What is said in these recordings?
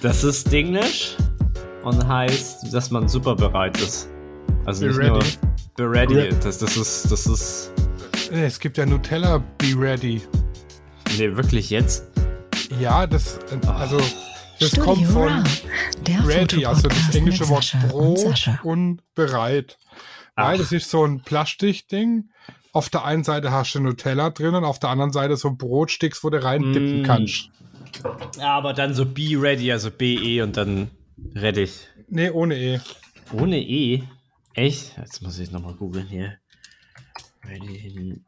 Das ist Englisch und heißt, dass man super bereit ist. Also Be nicht ready. nur be ready. Re- Das, das ist, das ist, Nee, Es gibt ja Nutella Be Ready. nee, wirklich jetzt? Ja, das, äh, also, das Studio kommt von der ready, also das englische Wort und Brot und bereit. Weil Ach. das ist so ein Plastikding. Auf der einen Seite hast du Nutella drin und auf der anderen Seite so Brotsticks, wo du reindippen Mm. kannst. Ja, aber dann so be ready, also BE und dann ready. Nee, ohne E. Ohne E? Echt? Jetzt muss ich nochmal googeln hier. Ready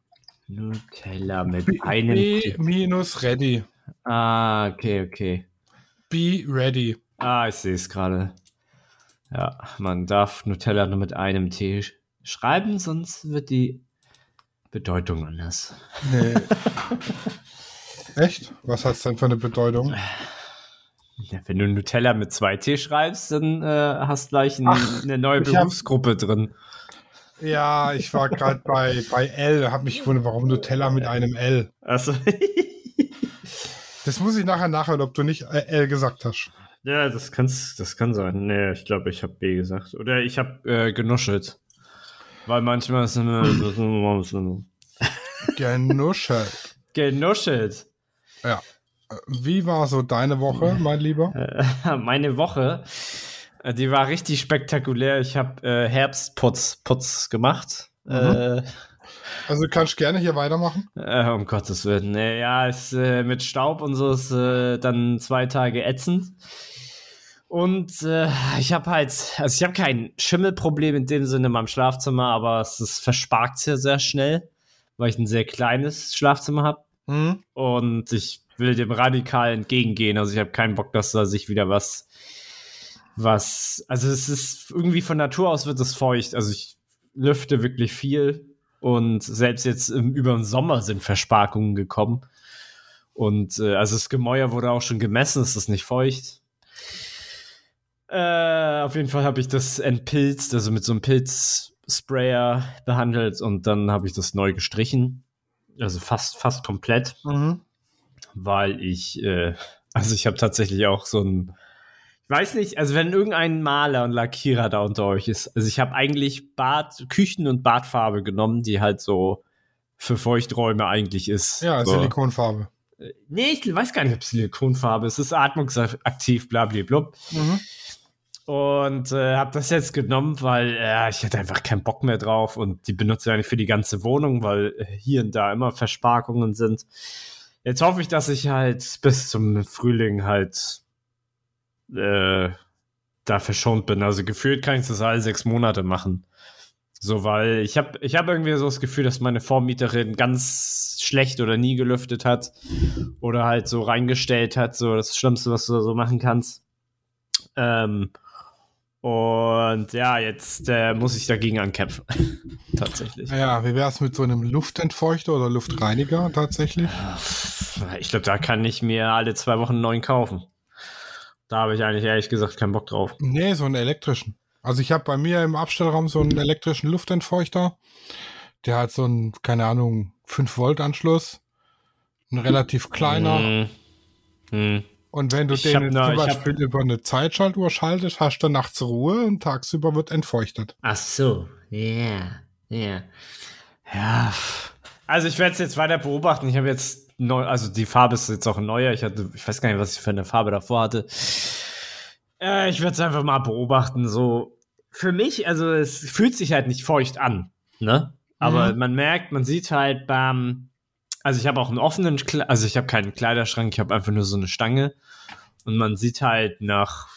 Nutella mit einem. B T. minus ready. Ah, okay, okay. Be ready. Ah, ich sehe es gerade. Ja, man darf Nutella nur mit einem T sch- schreiben, sonst wird die Bedeutung anders. Nee. Echt? Was hat es denn für eine Bedeutung? Ja, wenn du Nutella mit zwei T schreibst, dann äh, hast gleich ein, Ach, eine neue ich hab- Berufsgruppe drin. Ja, ich war gerade bei, bei L, hab mich gewundert, warum Nutella mit einem L. Also, Das muss ich nachher nachhören, ob du nicht äh, L gesagt hast. ja, das, kann's, das kann sein. Nee, ich glaube, ich habe B gesagt. Oder ich habe äh, genuschelt. Weil manchmal ist immer Genuschelt. genuschelt. Ja. Wie war so deine Woche, mein Lieber? Äh, meine Woche, äh, die war richtig spektakulär. Ich habe äh, Herbstputz Putz gemacht. Äh, Also du kannst gerne hier weitermachen. äh, um Gottes Willen. Ja, ist äh, mit Staub und so ist äh, dann zwei Tage ätzend. Und äh, ich habe halt, also ich habe kein Schimmelproblem in dem Sinne in meinem Schlafzimmer, aber es ist versparkt sehr, sehr schnell, weil ich ein sehr kleines Schlafzimmer habe. Hm? Und ich will dem radikal entgegengehen. Also ich habe keinen Bock, dass da sich wieder was, was, also es ist irgendwie von Natur aus wird es feucht. Also ich lüfte wirklich viel und selbst jetzt im, über den Sommer sind Versparkungen gekommen. Und äh, also das Gemäuer wurde auch schon gemessen, es ist nicht feucht. Äh, auf jeden Fall habe ich das entpilzt, also mit so einem Pilzsprayer behandelt und dann habe ich das neu gestrichen. Also fast, fast komplett Mhm. weil ich, äh, also ich habe tatsächlich auch so ein, ich weiß nicht, also wenn irgendein Maler und Lackierer da unter euch ist, also ich habe eigentlich Bad, Küchen- und Badfarbe genommen, die halt so für Feuchträume eigentlich ist. Ja, so. Silikonfarbe. Nee, ich weiß gar nicht, ob Silikonfarbe ist. Es ist atmungsaktiv, blablablub. Mhm. Und äh, habe das jetzt genommen, weil äh, ich hatte einfach keinen Bock mehr drauf und die benutze ich eigentlich für die ganze Wohnung, weil äh, hier und da immer Versparkungen sind. Jetzt hoffe ich, dass ich halt bis zum Frühling halt äh, da verschont bin. Also gefühlt kann ich das alle sechs Monate machen. So, weil ich habe ich hab irgendwie so das Gefühl, dass meine Vormieterin ganz schlecht oder nie gelüftet hat oder halt so reingestellt hat, so das Schlimmste, was du so machen kannst. Ähm, und ja, jetzt äh, muss ich dagegen ankämpfen. Tatsächlich. Ja, wie wär's mit so einem Luftentfeuchter oder Luftreiniger tatsächlich? Ich glaube, da kann ich mir alle zwei Wochen einen neuen kaufen. Da habe ich eigentlich ehrlich gesagt keinen Bock drauf. Nee, so einen elektrischen. Also ich habe bei mir im Abstellraum so einen elektrischen Luftentfeuchter. Der hat so einen, keine Ahnung, 5-Volt-Anschluss. Ein relativ kleiner. Hm. Hm. Und wenn du Ich den zum ich hab- Beispiel über eine Zeitschaltuhr schaltest, hast du nachts Ruhe und tagsüber wird entfeuchtet. Ach so, ja, ja. Ja, pff. also ich werde es jetzt weiter beobachten. Ich habe jetzt neu, also die Farbe ist jetzt auch ein neuer. Ich hatte, ich weiß gar nicht, was ich für eine Farbe davor hatte. Äh, ich werde es einfach mal beobachten. So für mich, also es fühlt sich halt nicht feucht an, ne? Aber Mhm. man merkt, man sieht halt beim, also ich habe auch einen offenen, Kle also ich habe keinen Kleiderschrank, ich habe einfach nur so eine Stange und man sieht halt nach,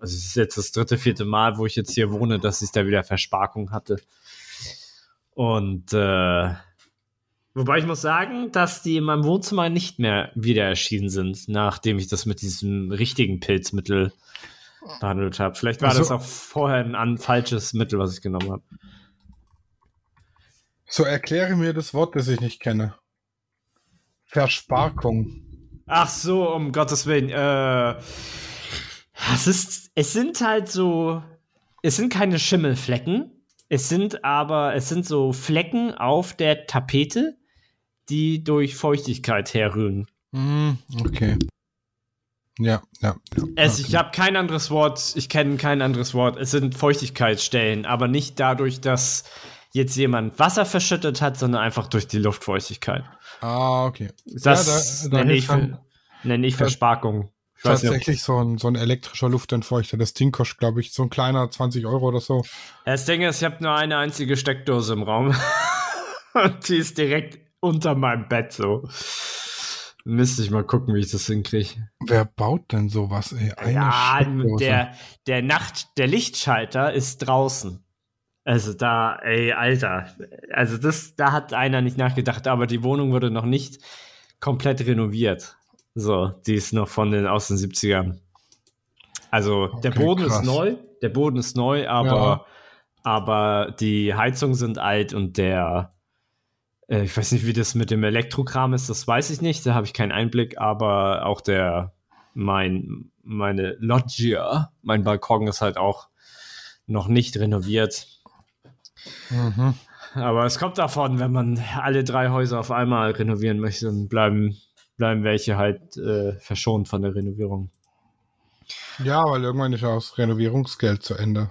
also es ist jetzt das dritte, vierte Mal, wo ich jetzt hier wohne, dass ich da wieder Versparkung hatte. Und äh, wobei ich muss sagen, dass die in meinem Wohnzimmer nicht mehr wieder erschienen sind, nachdem ich das mit diesem richtigen Pilzmittel behandelt habe. Vielleicht war Also- das auch vorher ein an falsches Mittel, was ich genommen habe. So erkläre mir das Wort, das ich nicht kenne. Versparkung. Ach so, um Gottes Willen. Äh, es ist, es sind halt so, es sind keine Schimmelflecken. Es sind aber, es sind so Flecken auf der Tapete, die durch Feuchtigkeit herrühren. Hm, okay. Ja, ja. ja. Es, ich habe kein anderes Wort, ich kenne kein anderes Wort. Es sind Feuchtigkeitsstellen, aber nicht dadurch, dass jetzt jemand Wasser verschüttet hat, sondern einfach durch die Luftfeuchtigkeit. Ah, okay. Das ja, da, da nenne, ich, dann nenne ich Versparkung. Ich nicht, tatsächlich so ein, so ein elektrischer Luftentfeuchter. Das Ding kostet, glaube ich, so ein kleiner 20 Euro oder so. Das Ding ist, ich habe nur eine einzige Steckdose im Raum. Und die ist direkt unter meinem Bett so. Müsste ich mal gucken, wie ich das hinkriege. Wer baut denn sowas, ey? Eine Ja, der, der Nacht, der Lichtschalter ist draußen. Also da, ey, Alter. Also das, da hat einer nicht nachgedacht, aber die Wohnung wurde noch nicht komplett renoviert. So, die ist noch von den aus den 70ern. Also der Okay, Boden krass. ist neu, der Boden ist neu, aber, aber die Heizungen sind alt und der, äh, ich weiß nicht, wie das mit dem Elektrokram ist, das weiß ich nicht, da habe ich keinen Einblick, aber auch der, mein, meine Loggia, mein Balkon ist halt auch noch nicht renoviert. Mhm. Aber es kommt davon, wenn man alle drei Häuser auf einmal renovieren möchte, dann bleiben, bleiben welche halt äh, verschont von der Renovierung. Ja, weil irgendwann ist ja das Renovierungsgeld zu Ende.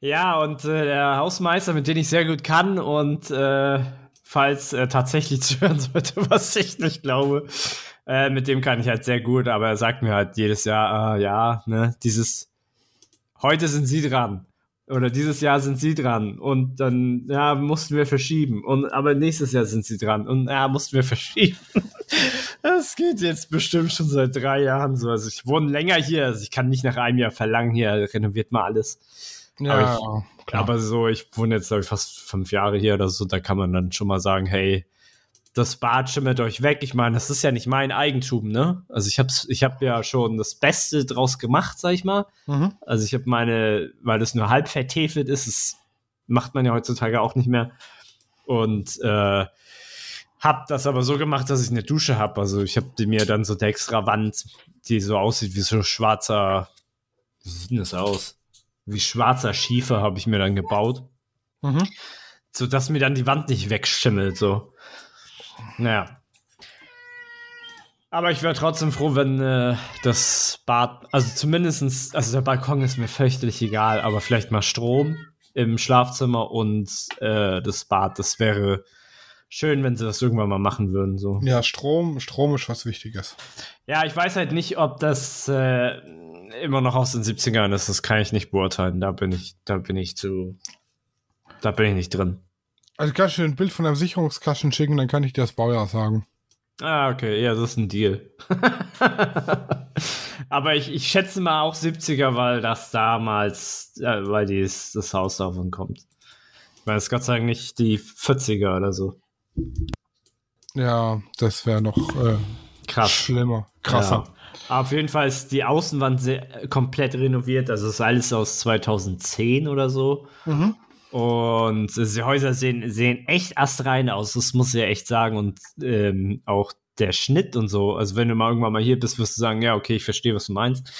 Ja, und äh, der Hausmeister, mit dem ich sehr gut kann und äh, falls er tatsächlich zuhören sollte, was ich nicht glaube, äh, mit dem kann ich halt sehr gut, aber er sagt mir halt jedes Jahr, äh, ja, ne, dieses, heute sind Sie dran. Oder dieses Jahr sind Sie dran. Und dann, ja, mussten wir verschieben. Und, aber nächstes Jahr sind Sie dran. Und ja, mussten wir verschieben. Das geht jetzt bestimmt schon seit drei Jahren so. Also ich wohne länger hier. Also ich kann nicht nach einem Jahr verlangen, hier renoviert mal alles. Ja, Aber klar. Aber so, ich wohne jetzt, glaube ich, fast fünf Jahre hier oder so, da kann man dann schon mal sagen, hey, das Bad schimmert euch weg. Ich meine, das ist ja nicht mein Eigentum, ne? Also ich hab's, ich hab ja schon das Beste draus gemacht, sag ich mal. mhm. Also ich habe meine, weil das nur halb vertefelt ist, das macht man ja heutzutage auch nicht mehr. Und äh, hab das aber so gemacht, dass ich eine Dusche habe. Also ich habe mir dann so eine extra Wand, die so aussieht wie so schwarzer, wie sieht denn das aus? Wie schwarzer Schiefer habe ich mir dann gebaut, Mhm. so dass mir dann die Wand nicht wegschimmelt. So, naja. Aber ich wäre trotzdem froh, wenn äh, das Bad, also zumindestens, also der Balkon ist mir fürchterlich egal, aber vielleicht mal Strom im Schlafzimmer und äh, das Bad, das wäre schön, wenn sie das irgendwann mal machen würden. So. Ja, Strom, Strom ist was Wichtiges. Ja, ich weiß halt nicht, ob das äh, immer noch aus den 70ern ist, das kann ich nicht beurteilen. Da bin ich, da bin ich zu, da bin ich nicht drin. Also kannst du ein Bild von einem Sicherungskasten schicken, dann kann ich dir das Baujahr sagen. Ah, okay, ja, das ist ein Deal. Aber ich, ich schätze mal auch 70er, weil das damals, äh, weil dies, das Haus davon kommt. Ich meine, es ist Gott sei Dank nicht die 40er oder so. Ja, das wäre noch äh, Krass. schlimmer, krasser. Ja. Aber auf jeden Fall ist die Außenwand sehr, komplett renoviert. Also ist alles aus 2010 oder so. Mhm. Und äh, die Häuser sehen, sehen echt astrein aus, das muss ich ja echt sagen. Und ähm, auch der Schnitt und so. Also wenn du mal irgendwann mal hier bist, wirst du sagen, ja, okay, ich verstehe, was du meinst.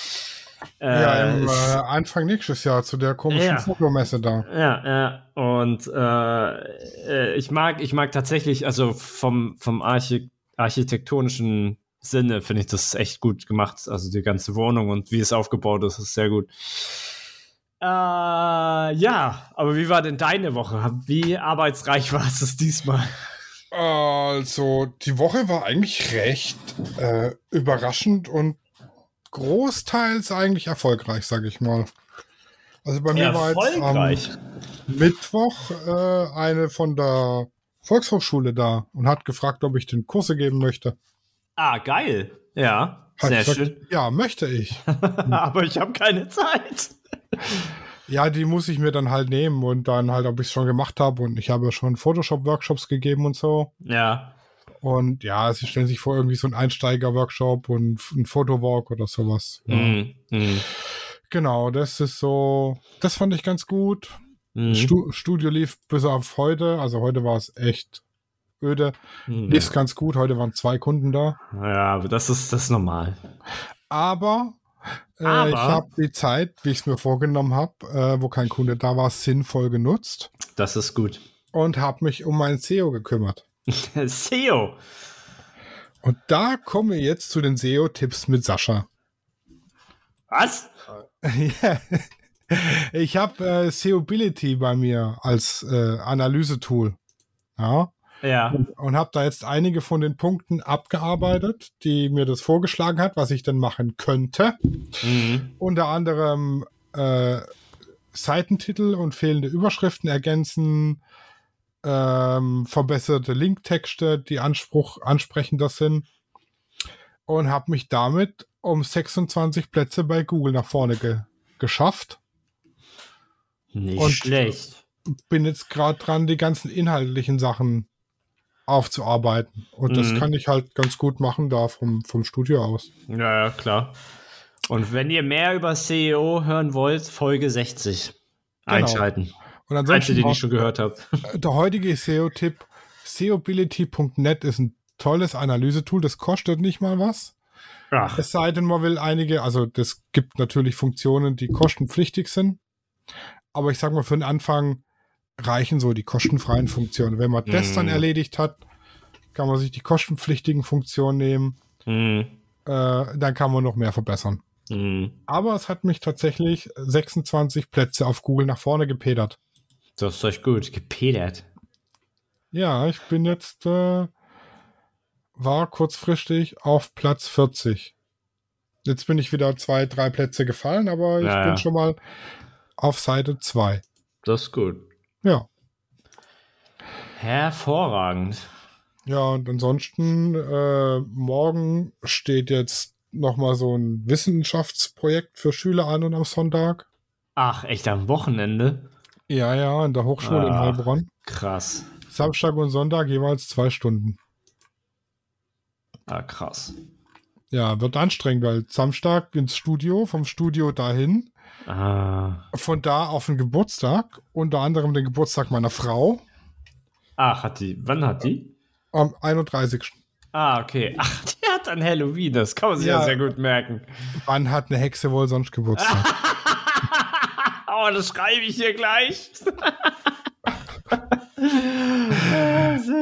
Äh, Ja, im es- äh, Anfang nächstes Jahr zu der komischen Ja. Fotomesse da. Ja, ja. Und äh, äh, ich mag, ich mag tatsächlich, also vom, vom Archi architektonischen Sinne finde ich das echt gut gemacht. Also die ganze Wohnung und wie es aufgebaut ist, ist sehr gut. Äh, ja, aber wie war denn deine Woche? Wie arbeitsreich war es diesmal? Also, die Woche war eigentlich recht äh, überraschend und großteils eigentlich erfolgreich, sage ich mal. Also bei mir war jetzt am Mittwoch äh, eine von der Volkshochschule da und hat gefragt, ob ich den Kurse geben möchte. ah, geil. Ja, Hab sehr gesagt, schön. Ja, möchte ich. aber ich habe keine Zeit. Ja, die muss ich mir dann halt nehmen und dann halt, ob ich es schon gemacht habe. Und ich habe schon Photoshop-Workshops gegeben und so. Ja. Und ja, sie stellen sich vor, irgendwie so ein Einsteiger-Workshop und ein Fotowalk oder sowas. Ja. Mhm. Mhm. Genau, das ist so, das fand ich ganz gut. Mhm. Stu Studio lief bis auf heute, also heute war es echt öde. Mhm. Lief ganz gut, heute waren zwei Kunden da. Ja, aber das ist das ist normal. Aber, Aber? ich habe die Zeit, wie ich es mir vorgenommen habe, äh, wo kein Kunde da war, sinnvoll genutzt Das ist gut. und habe mich um mein SEO gekümmert. SEO. Und da kommen wir jetzt zu den SEO-Tipps mit Sascha. Was? ja. Ich habe äh, Seobility bei mir als äh, Analysetool. Ja. Ja. Und, und habe da jetzt einige von den Punkten abgearbeitet, die mir das vorgeschlagen hat, was ich denn machen könnte. Mhm. Unter anderem äh, Seitentitel und fehlende Überschriften ergänzen, ähm, verbesserte Linktexte, die Anspruch ansprechender sind. Und habe mich damit um 26 Plätze bei Google nach vorne ge geschafft. Nicht und schlecht. Bin jetzt gerade dran, die ganzen inhaltlichen Sachen aufzuarbeiten. Und mhm. das kann ich halt ganz gut machen da vom, vom Studio aus. Ja, ja, klar. Und wenn ihr mehr über CEO hören wollt, Folge 60 genau. einschalten. Und ansonsten, den ich schon gehört habe. Der heutige SEO-Tipp, seobility.net ist ein tolles Analysetool, das kostet nicht mal was. Ach. Es sei denn, man will einige, also das gibt natürlich Funktionen, die kostenpflichtig sind. Aber ich sag mal, für den Anfang reichen so die kostenfreien Funktionen. Wenn man mm. das dann mhm. erledigt hat, kann man sich die kostenpflichtigen Funktionen nehmen. Mm. Äh, dann kann man noch mehr verbessern. Mm. Aber es hat mich tatsächlich 26 Plätze auf Google nach vorne gepedert. Das ist euch gut. Gepedert. Ja, ich bin jetzt, äh, war kurzfristig auf Platz 40. Jetzt bin ich wieder zwei, drei Plätze gefallen, aber ich ja, bin schon mal auf Seite 2. Das ist gut. Ja. Hervorragend. Ja, und ansonsten, äh, morgen steht jetzt nochmal so ein Wissenschaftsprojekt für Schüler an und am Sonntag. Ach, echt am Wochenende? Ja, ja, an der Hochschule ah, in Heilbronn. Krass. Samstag und Sonntag jeweils zwei Stunden. Ah, krass. Ja, wird anstrengend, weil Samstag ins Studio, vom Studio dahin, Ah. Von da auf den Geburtstag, unter anderem den Geburtstag meiner Frau. Ach, hat die, wann hat die? Am 31. Ah, okay. Ach, die hat an Halloween, das kann man sich ja, ja sehr gut merken. Wann hat eine Hexe wohl sonst Geburtstag? oh, das schreibe ich hier gleich.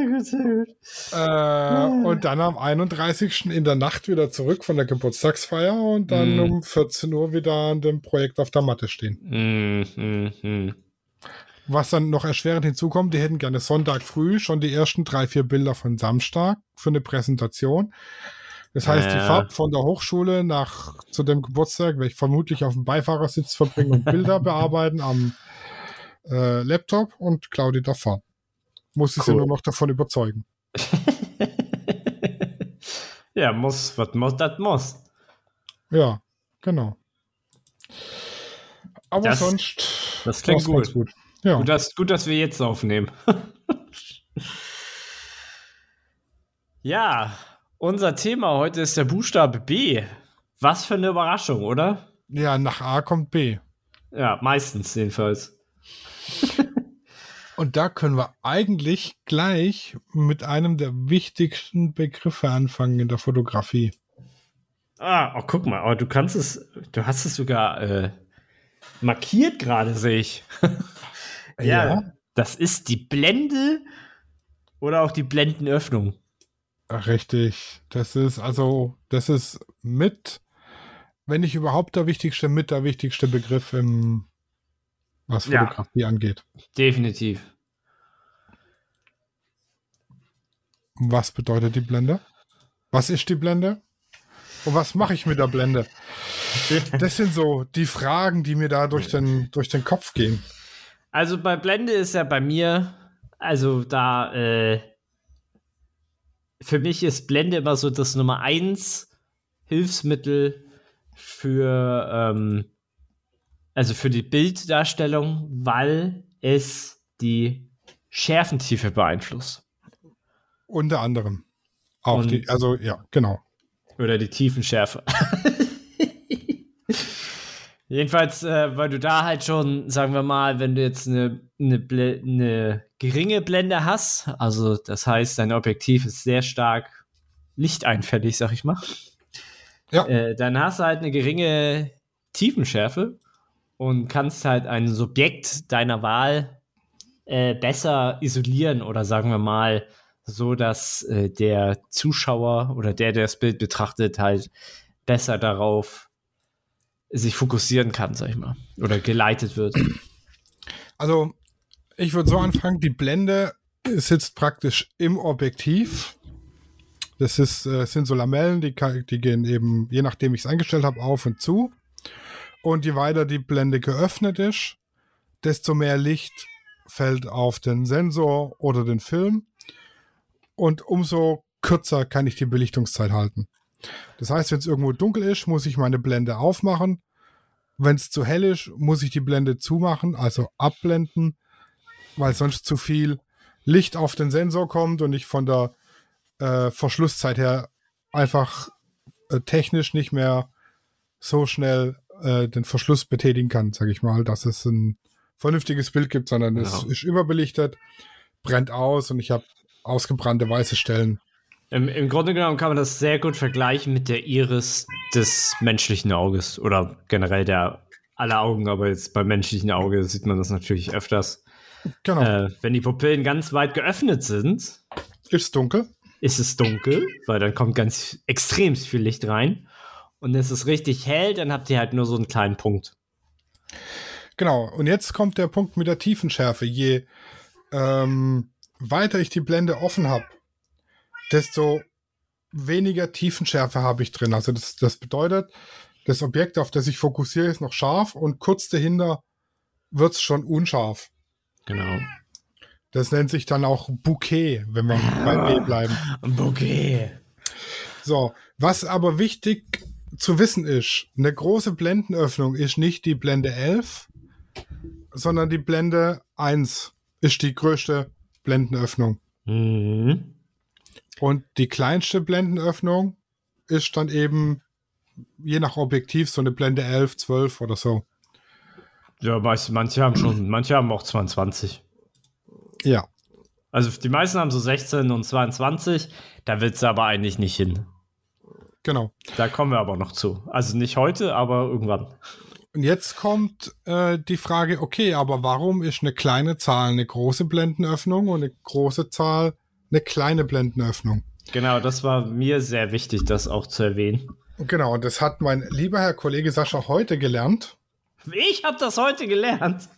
Sehr gut, sehr gut. Äh, und dann am 31. in der Nacht wieder zurück von der Geburtstagsfeier und dann mm. um 14 Uhr wieder an dem Projekt auf der Matte stehen. Mm, Was dann noch erschwerend hinzukommt, die hätten gerne Sonntag früh schon die ersten drei, vier Bilder von Samstag für eine Präsentation. Das heißt, äh. die Fahrt von der Hochschule nach zu dem Geburtstag werde ich vermutlich auf dem Beifahrersitz verbringen und Bilder bearbeiten am äh, Laptop und Claudia darf fahren. Muss ich cool. sie nur noch davon überzeugen. ja, muss, was muss, das muss. Ja, genau. Aber das, sonst. Das klingt gut. Gut. Ja. Gut, dass, gut, dass wir jetzt aufnehmen. ja, unser Thema heute ist der Buchstabe B. Was für eine Überraschung, oder? Ja, nach A kommt B. Ja, meistens jedenfalls. Und da können wir eigentlich gleich mit einem der wichtigsten Begriffe anfangen in der Fotografie. Ah, oh, guck mal, aber du kannst es, du hast es sogar äh, markiert gerade, sehe ich. ja, ja, das ist die Blende oder auch die Blendenöffnung. Richtig. Das ist also, das ist mit, wenn nicht überhaupt der wichtigste, mit der wichtigste Begriff im was Fotografie ja, angeht. Definitiv. Was bedeutet die Blende? Was ist die Blende? Und was mache ich mit der Blende? Das sind so die Fragen, die mir da durch den, durch den Kopf gehen. Also bei Blende ist ja bei mir, also da, äh, für mich ist Blende immer so das Nummer eins Hilfsmittel für ähm, also für die Bilddarstellung, weil es die Schärfentiefe beeinflusst. Unter anderem. Auch Und, die, also ja, genau. Oder die Tiefenschärfe. Jedenfalls, äh, weil du da halt schon, sagen wir mal, wenn du jetzt eine, eine, eine, geringe Blende hast, also das heißt, dein Objektiv ist sehr stark lichteinfällig, sag ich mal. Ja. Äh, dann hast du halt eine geringe Tiefenschärfe und kannst halt ein Subjekt deiner Wahl äh, besser isolieren oder sagen wir mal so, dass äh, der Zuschauer oder der, der das Bild betrachtet, halt besser darauf sich fokussieren kann, sag ich mal. Oder geleitet wird. Also, ich würde so anfangen, die Blende sitzt praktisch im Objektiv. Das ist, äh, sind so Lamellen, die, die gehen eben, je nachdem ich es eingestellt habe, auf und zu. Und je weiter die Blende geöffnet ist, desto mehr Licht fällt auf den Sensor oder den Film. Und umso kürzer kann ich die Belichtungszeit halten. Das heißt, wenn es irgendwo dunkel ist, muss ich meine Blende aufmachen. Wenn es zu hell ist, muss ich die Blende zumachen, also abblenden, weil sonst zu viel Licht auf den Sensor kommt und ich von der äh, Verschlusszeit her einfach äh, technisch nicht mehr so schnell äh, den Verschluss betätigen kann, sage ich mal, dass es ein vernünftiges Bild gibt, sondern ja. es ist überbelichtet, brennt aus und ich habe ausgebrannte weiße Stellen. Im, Im, Grunde genommen kann man das sehr gut vergleichen mit der Iris des menschlichen Auges oder generell der aller Augen, aber jetzt beim menschlichen Auge sieht man das natürlich öfters. Genau. Äh, wenn die Pupillen ganz weit geöffnet sind, ist es dunkel. Ist es dunkel, weil dann kommt ganz extrem viel Licht rein. Und es ist richtig hell, dann habt ihr halt nur so einen kleinen Punkt. Genau, und jetzt kommt der Punkt mit der Tiefenschärfe. Je ähm, weiter ich die Blende offen habe, desto weniger Tiefenschärfe habe ich drin. Also das, das bedeutet, das Objekt, auf das ich fokussiere, ist noch scharf und kurz dahinter wird es schon unscharf. Genau. Das nennt sich dann auch Bouquet, wenn wir bei B bleiben. Bouquet. So, was aber wichtig zu wissen ist, eine große Blendenöffnung ist nicht die Blende 11, sondern die Blende 1 ist die größte Blendenöffnung. Mhm. Und die kleinste Blendenöffnung ist dann eben je nach Objektiv so eine Blende 11, 12 oder so. Ja, manche haben schon, manche haben auch 22. Ja. Also die meisten haben so 16 und 22, da wird es aber eigentlich nicht hin. Genau. Da kommen wir aber noch zu. Also nicht heute, aber irgendwann. Und jetzt kommt äh, die Frage, okay, aber warum ist eine kleine Zahl eine große Blendenöffnung und eine große Zahl eine kleine Blendenöffnung? Genau, das war mir sehr wichtig, das auch zu erwähnen. Genau, und das hat mein lieber Herr Kollege Sascha heute gelernt. Ich habe das heute gelernt.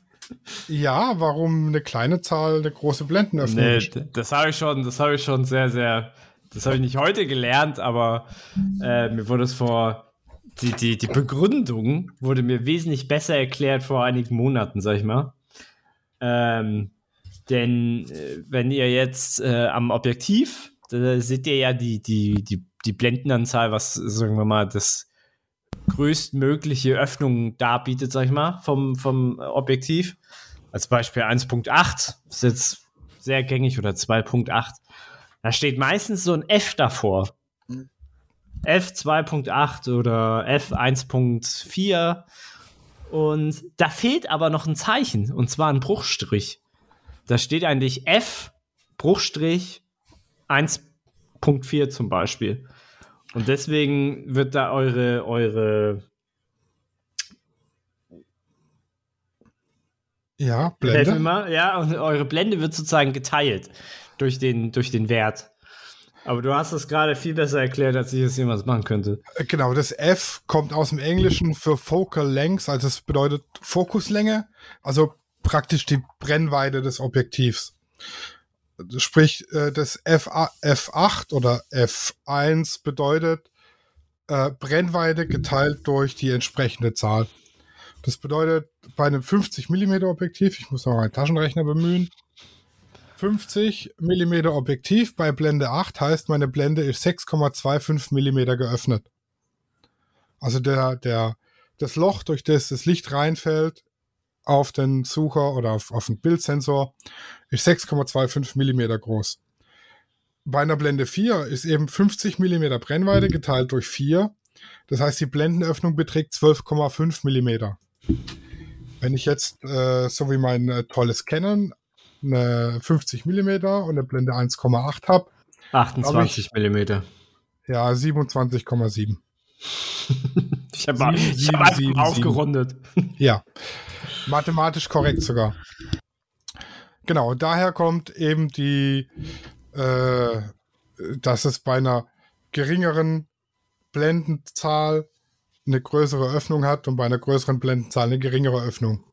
Ja, warum eine kleine Zahl eine große Blendenöffnung nee, Das habe ich schon, das habe ich schon sehr, sehr, das habe ich nicht heute gelernt, aber äh, mir wurde es vor, die, die, die Begründung wurde mir wesentlich besser erklärt vor einigen Monaten, sag ich mal. Ähm, denn äh, wenn ihr jetzt äh, am Objektiv, da seht ihr ja die, die, die, die Blendenanzahl, was, sagen wir mal, das größtmögliche Öffnung darbietet, sag ich mal, vom, vom Objektiv. Als Beispiel 1.8 ist jetzt sehr gängig oder 2.8. Da steht meistens so ein F davor. F 2.8 oder F 1.4. Und da fehlt aber noch ein Zeichen, und zwar ein Bruchstrich. Da steht eigentlich F, Bruchstrich 1.4 zum Beispiel. Und deswegen wird da eure, eure Ja, Blende. Mal, ja, und eure Blende wird sozusagen geteilt durch den, durch den Wert. Aber du hast es gerade viel besser erklärt, als ich es jemals machen könnte. Äh, genau, das F kommt aus dem Englischen für Focal Length, also es bedeutet Fokuslänge, also praktisch die Brennweite des Objektivs sprich äh, das F F8 oder F1 bedeutet äh, Brennweite geteilt durch die entsprechende Zahl. Das bedeutet bei einem 50 mm Objektiv, ich muss noch einen Taschenrechner bemühen, 50 mm Objektiv bei Blende 8 heißt, meine Blende ist 6,25 mm geöffnet. Also der, der, das Loch, durch das das Licht reinfällt, auf den Sucher oder auf, auf den Bildsensor ist 6,25 mm groß. Bei einer Blende 4 ist eben 50 mm Brennweite geteilt durch 4. Das heißt, die Blendenöffnung beträgt 12,5 mm. Wenn ich jetzt, äh, so wie mein äh, tolles Canon, eine 50 mm und eine Blende 1,8 habe. 28 hab mm. Ja, 27,7. ich habe hab aufgerundet. Ja. Mathematisch korrekt sogar. Genau, daher kommt eben die, äh, dass es bei einer geringeren Blendenzahl eine größere Öffnung hat und bei einer größeren Blendenzahl eine geringere Öffnung.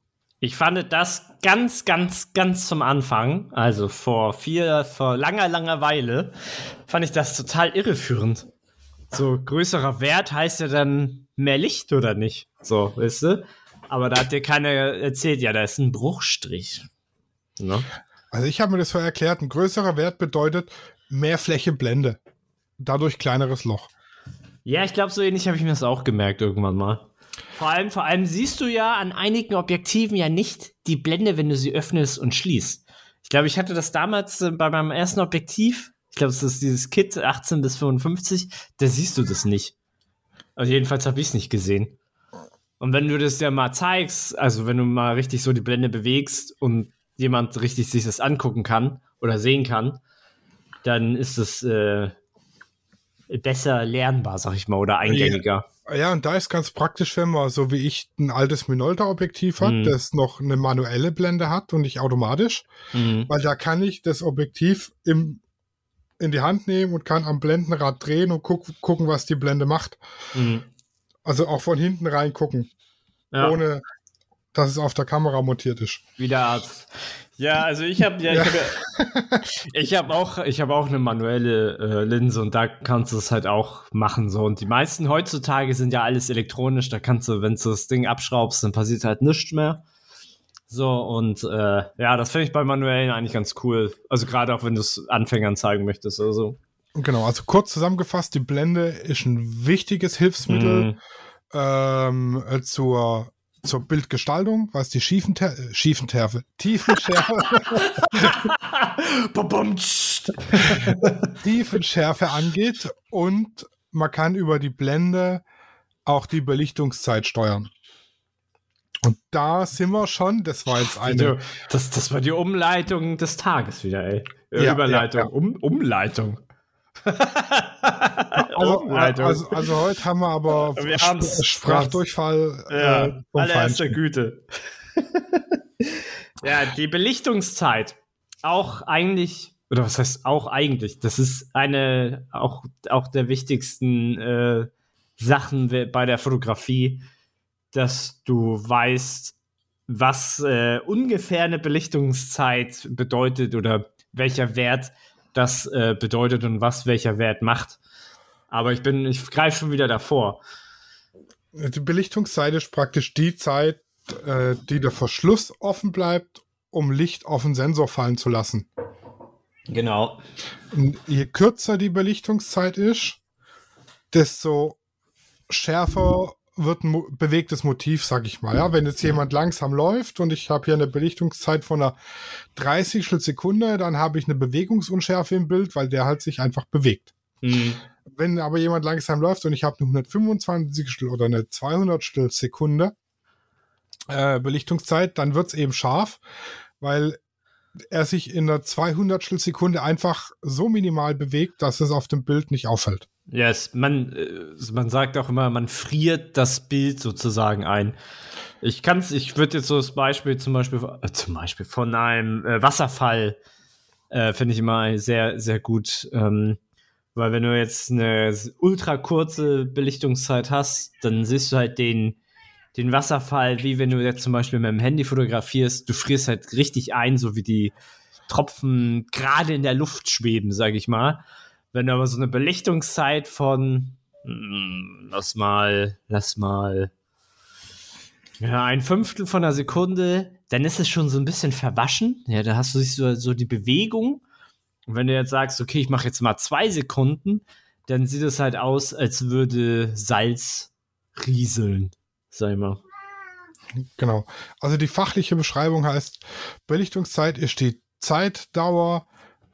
Ich fand das ganz, ganz, ganz zum Anfang, also vor vier, vor langer, langer Weile, fand ich das total irreführend. So größerer Wert heißt ja dann mehr Licht oder nicht? So, weißt du? Aber da hat dir keiner erzählt, ja, da ist ein Bruchstrich. Ne? Also ich habe mir das so erklärt, ein größerer Wert bedeutet mehr Fläche Blende. Dadurch kleineres Loch. Ja, ich glaube, so ähnlich habe ich mir das auch gemerkt irgendwann mal. Vor allem, vor allem siehst du ja an einigen Objektiven ja nicht die Blende, wenn du sie öffnest und schließt. Ich glaube, ich hatte das damals äh, bei meinem ersten Objektiv. Ich glaube, es ist dieses Kit 18 bis 55. Da siehst du das nicht. Also jedenfalls habe ich es nicht gesehen. Und wenn du das ja mal zeigst, also wenn du mal richtig so die Blende bewegst und jemand richtig sich das angucken kann oder sehen kann, dann ist es äh, besser lernbar, sag ich mal, oder eingängiger. Ja, ja, und da ist ganz praktisch, wenn man so wie ich ein altes Minolta-Objektiv hat, mhm. das noch eine manuelle Blende hat und nicht automatisch, mhm. weil da kann ich das Objektiv im, in die Hand nehmen und kann am Blendenrad drehen und guck, gucken, was die Blende macht. Mhm. Also auch von hinten reingucken, ja. ohne dass es auf der Kamera montiert ist. Wie der Arzt. Ja, also ich habe ja, ja. ich habe hab auch, ich habe auch eine manuelle äh, Linse und da kannst du es halt auch machen so. Und die meisten heutzutage sind ja alles elektronisch. Da kannst du, wenn du das Ding abschraubst, dann passiert halt nichts mehr. So und äh, ja, das finde ich bei manuellen eigentlich ganz cool. Also gerade auch wenn du es Anfängern zeigen möchtest oder so. Genau, also kurz zusammengefasst, die Blende ist ein wichtiges Hilfsmittel mhm. ähm, zur zur Bildgestaltung, was die Schiefenter äh, Schiefenterfe, Tiefenschärfe, Tiefenschärfe angeht und man kann über die Blende auch die Belichtungszeit steuern. Und da sind wir schon, das war jetzt eine. Das, das war die Umleitung des Tages wieder, ey. Ja, Überleitung, ja, ja. Um, Umleitung. also, also, also, heute haben wir aber wir Sp Sprachdurchfall ja, äh, allererster Güte. ja, die Belichtungszeit. Auch eigentlich, oder was heißt auch eigentlich? Das ist eine auch, auch der wichtigsten äh, Sachen bei der Fotografie, dass du weißt, was äh, ungefähr eine Belichtungszeit bedeutet oder welcher Wert das äh, bedeutet und was welcher Wert macht. Aber ich bin, ich greife schon wieder davor. Die Belichtungszeit ist praktisch die Zeit, äh, die der Verschluss offen bleibt, um Licht auf den Sensor fallen zu lassen. Genau. Und je kürzer die Belichtungszeit ist, desto schärfer wird ein bewegtes Motiv, sag ich mal. Ja, wenn jetzt jemand langsam läuft und ich habe hier eine Belichtungszeit von einer 30 Sekunde, dann habe ich eine Bewegungsunschärfe im Bild, weil der halt sich einfach bewegt. Mhm. Wenn aber jemand langsam läuft und ich habe eine 125 oder eine 200 Sekunde äh, Belichtungszeit, dann wird es eben scharf, weil er sich in einer 200 Sekunde einfach so minimal bewegt, dass es auf dem Bild nicht auffällt. Yes, man, äh, man sagt auch immer, man friert das Bild sozusagen ein. Ich kann's, ich würde jetzt so das Beispiel zum Beispiel, äh, zum Beispiel von einem äh, Wasserfall äh, finde ich immer sehr, sehr gut. Ähm, weil wenn du jetzt eine ultra kurze Belichtungszeit hast, dann siehst du halt den, den Wasserfall, wie wenn du jetzt zum Beispiel mit dem Handy fotografierst, du frierst halt richtig ein, so wie die Tropfen gerade in der Luft schweben, sag ich mal. Wenn du aber so eine Belichtungszeit von, hm, lass mal, lass mal, ja, ein Fünftel von einer Sekunde, dann ist es schon so ein bisschen verwaschen. Ja, da hast du so, so die Bewegung. Und wenn du jetzt sagst, okay, ich mache jetzt mal zwei Sekunden, dann sieht es halt aus, als würde Salz rieseln, sag ich mal. Genau. Also die fachliche Beschreibung heißt, Belichtungszeit ist die Zeitdauer,